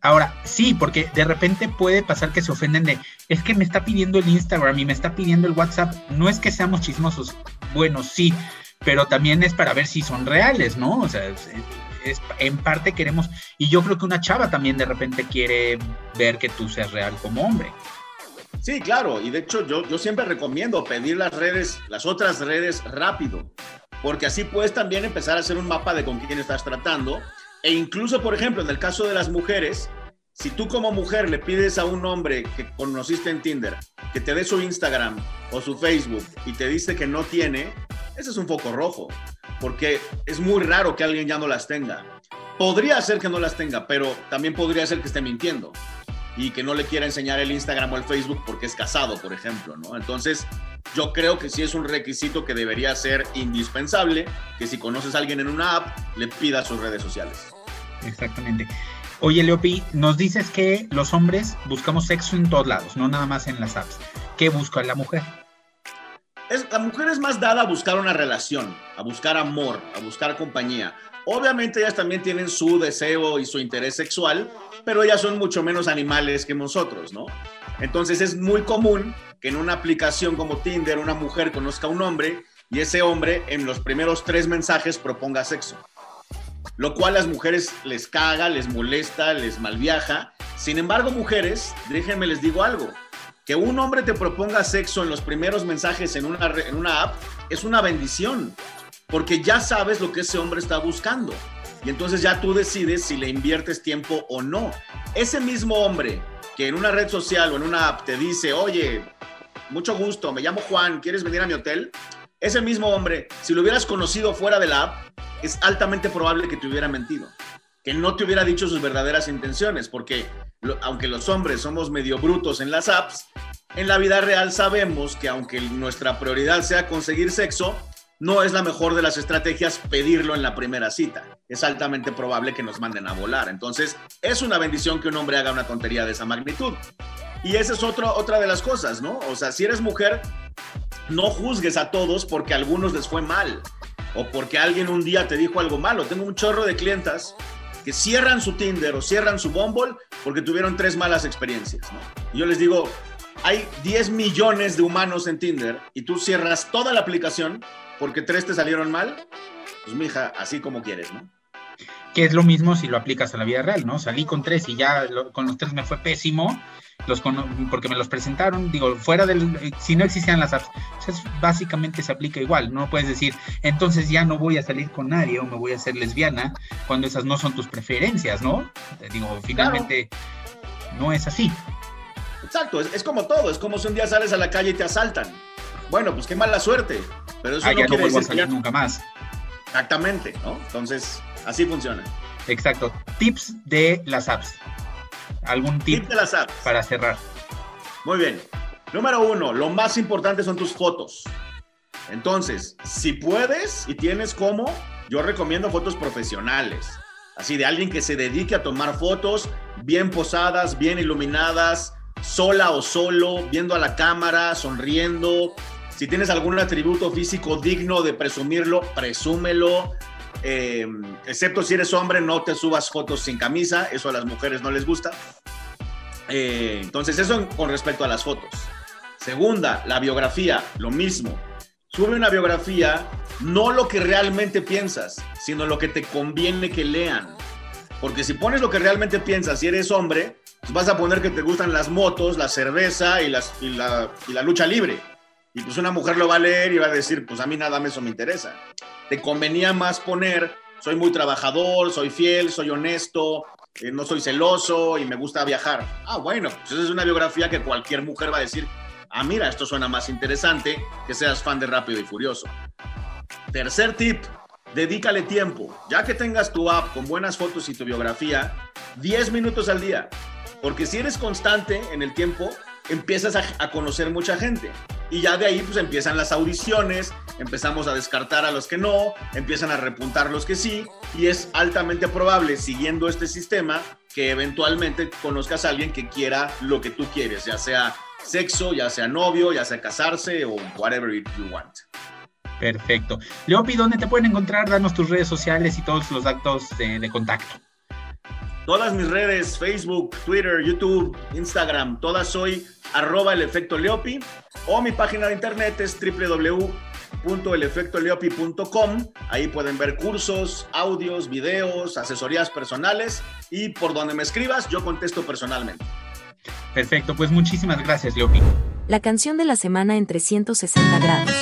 Ahora, sí, porque de repente puede pasar que se ofenden de, es que me está pidiendo el Instagram y me está pidiendo el WhatsApp. No es que seamos chismosos, bueno, sí, pero también es para ver si son reales, ¿no? O sea, es, en parte queremos, y yo creo que una chava también de repente quiere ver que tú seas real como hombre. Sí, claro, y de hecho yo, yo siempre recomiendo pedir las redes, las otras redes rápido, porque así puedes también empezar a hacer un mapa de con quién estás tratando, e incluso, por ejemplo, en el caso de las mujeres, si tú como mujer le pides a un hombre que conociste en Tinder que te dé su Instagram o su Facebook y te dice que no tiene, ese es un foco rojo, porque es muy raro que alguien ya no las tenga. Podría ser que no las tenga, pero también podría ser que esté mintiendo y que no le quiera enseñar el Instagram o el Facebook porque es casado, por ejemplo, ¿no? Entonces, yo creo que sí es un requisito que debería ser indispensable, que si conoces a alguien en una app, le pidas sus redes sociales. Exactamente. Oye, Leopi, nos dices que los hombres buscamos sexo en todos lados, no nada más en las apps. ¿Qué busca la mujer? Es, la mujer es más dada a buscar una relación, a buscar amor, a buscar compañía. Obviamente ellas también tienen su deseo y su interés sexual, pero ellas son mucho menos animales que nosotros, ¿no? Entonces es muy común que en una aplicación como Tinder una mujer conozca a un hombre y ese hombre en los primeros tres mensajes proponga sexo. Lo cual a las mujeres les caga, les molesta, les malviaja. Sin embargo, mujeres, déjenme les digo algo. Que un hombre te proponga sexo en los primeros mensajes en una, en una app es una bendición, porque ya sabes lo que ese hombre está buscando. Y entonces ya tú decides si le inviertes tiempo o no. Ese mismo hombre que en una red social o en una app te dice, oye, mucho gusto, me llamo Juan, ¿quieres venir a mi hotel? Ese mismo hombre, si lo hubieras conocido fuera de la app, es altamente probable que te hubiera mentido, que no te hubiera dicho sus verdaderas intenciones, porque aunque los hombres somos medio brutos en las apps, en la vida real sabemos que aunque nuestra prioridad sea conseguir sexo, no es la mejor de las estrategias pedirlo en la primera cita. Es altamente probable que nos manden a volar. Entonces, es una bendición que un hombre haga una tontería de esa magnitud. Y esa es otro, otra de las cosas, ¿no? O sea, si eres mujer, no juzgues a todos porque a algunos les fue mal o porque alguien un día te dijo algo malo. Tengo un chorro de clientas que cierran su Tinder o cierran su Bumble porque tuvieron tres malas experiencias. ¿no? Y yo les digo, hay 10 millones de humanos en Tinder y tú cierras toda la aplicación porque tres te salieron mal. Pues mija, así como quieres, ¿no? Que es lo mismo si lo aplicas a la vida real, ¿no? Salí con tres y ya lo- con los tres me fue pésimo, los porque me los presentaron, digo, fuera del, eh, si no existían las apps, pues es- básicamente se aplica igual, no puedes decir, entonces ya no voy a salir con nadie o me voy a hacer lesbiana, cuando esas no son tus preferencias, ¿no? Te digo, finalmente no es así. Exacto, es, es como todo, es como si un día sales a la calle y te asaltan. Bueno, pues qué mala suerte, pero eso Ah, no ya no vuelvo a que salir ya- nunca más. Exactamente, ¿no? Entonces, así funciona. Exacto. Tips de las apps. ¿Algún tip Tip de las apps. para cerrar? Muy bien. Número uno, lo más importante son tus fotos. Entonces, si puedes y tienes cómo, yo recomiendo fotos profesionales. Así de alguien que se dedique a tomar fotos bien posadas, bien iluminadas, sola o solo, viendo a la cámara, sonriendo. Si tienes algún atributo físico digno de presumirlo, presúmelo. Eh, excepto si eres hombre, no te subas fotos sin camisa, eso a las mujeres no les gusta. Eh, entonces, eso con respecto a las fotos. Segunda, la biografía, lo mismo. Sube una biografía, no lo que realmente piensas, sino lo que te conviene que lean. Porque si pones lo que realmente piensas, si eres hombre, pues vas a poner que te gustan las motos, la cerveza y, la, y la lucha libre. Y pues una mujer lo va a leer y va a decir, pues a mí nada más eso me interesa. Te convenía más poner, soy muy trabajador, soy fiel, soy honesto, eh, no soy celoso y me gusta viajar. Ah, bueno, pues esa es una biografía que cualquier mujer va a decir, ah, mira, esto suena más interesante que seas fan de Rápido y Furioso. Tercer tip, dedícale tiempo. Ya que tengas tu app con buenas fotos y tu biografía, 10 minutos al día. Porque si eres constante en el tiempo, empiezas a, conocer mucha gente. Y ya de ahí pues empiezan las audiciones, empezamos a descartar a los que no, empiezan a repuntar los que sí, y es altamente probable, siguiendo este sistema, que eventualmente conozcas a alguien que quiera lo que tú quieres, ya sea sexo, ya sea novio, ya sea casarse o whatever you want. Perfecto. Leopi, ¿dónde te pueden encontrar? Danos tus redes sociales y todos los datos de contacto. Todas mis redes, Facebook, Twitter, YouTube, Instagram, todas soy arroba el efecto Leopi o mi página de internet es www.elefectoleopi.com. Ahí pueden ver cursos, audios, videos, asesorías personales y por donde me escribas yo contesto personalmente. Perfecto, pues muchísimas gracias Leopi. La canción de la semana en 360 grados.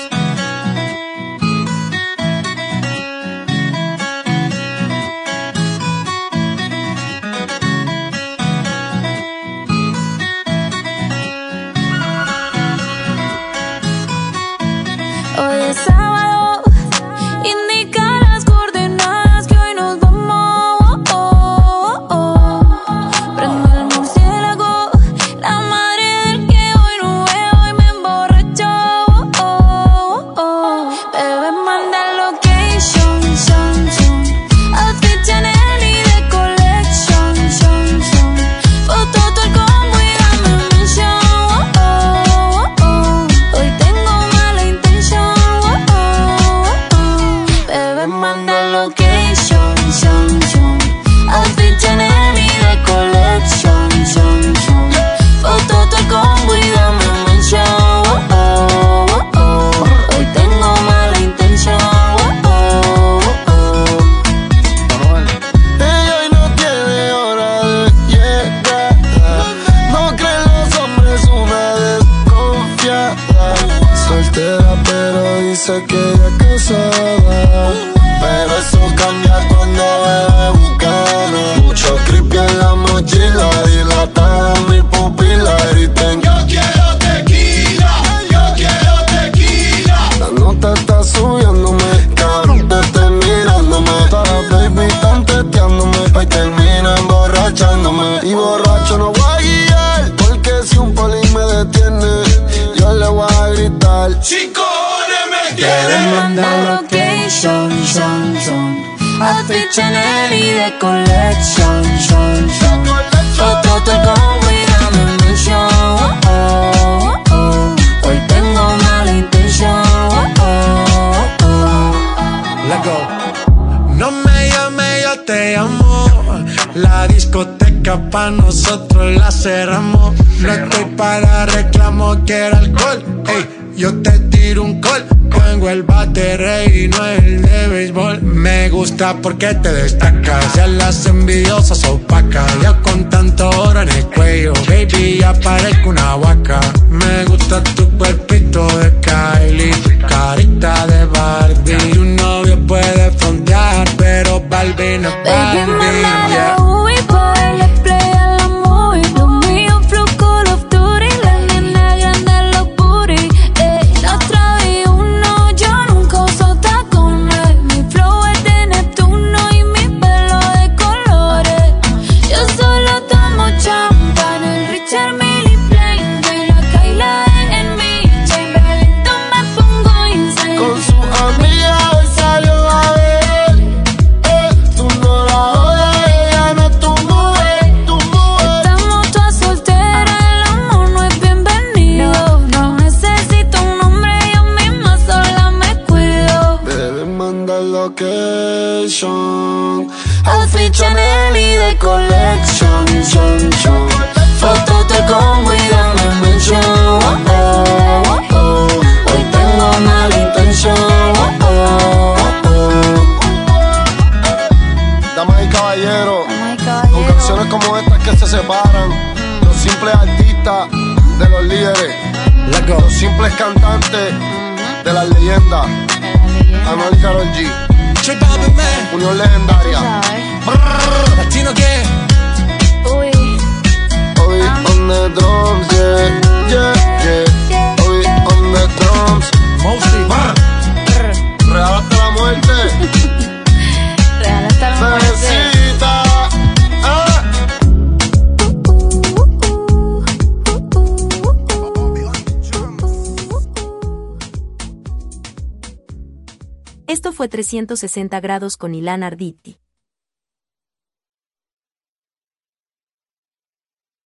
Street Channel y The Collection. John, John. Otro tocón, cuidando mi. Oh, oh, oh. Hoy tengo mala intención. Oh, oh, oh. Let go. No me llame, yo te llamo. La discoteca pa' nosotros gusta porque te destacas. Ya las envidiosas opacas. Ya con tanto oro en el cuello, baby, ya parezco una vaca. Me gusta tu cuerpito de Kylie, carita de Barbie. Tu novio puede frontear, pero Barbie no es Barbie. las leyendas. Anuel Carol G. Unión legendaria. 360 grados con Ilan Arditi.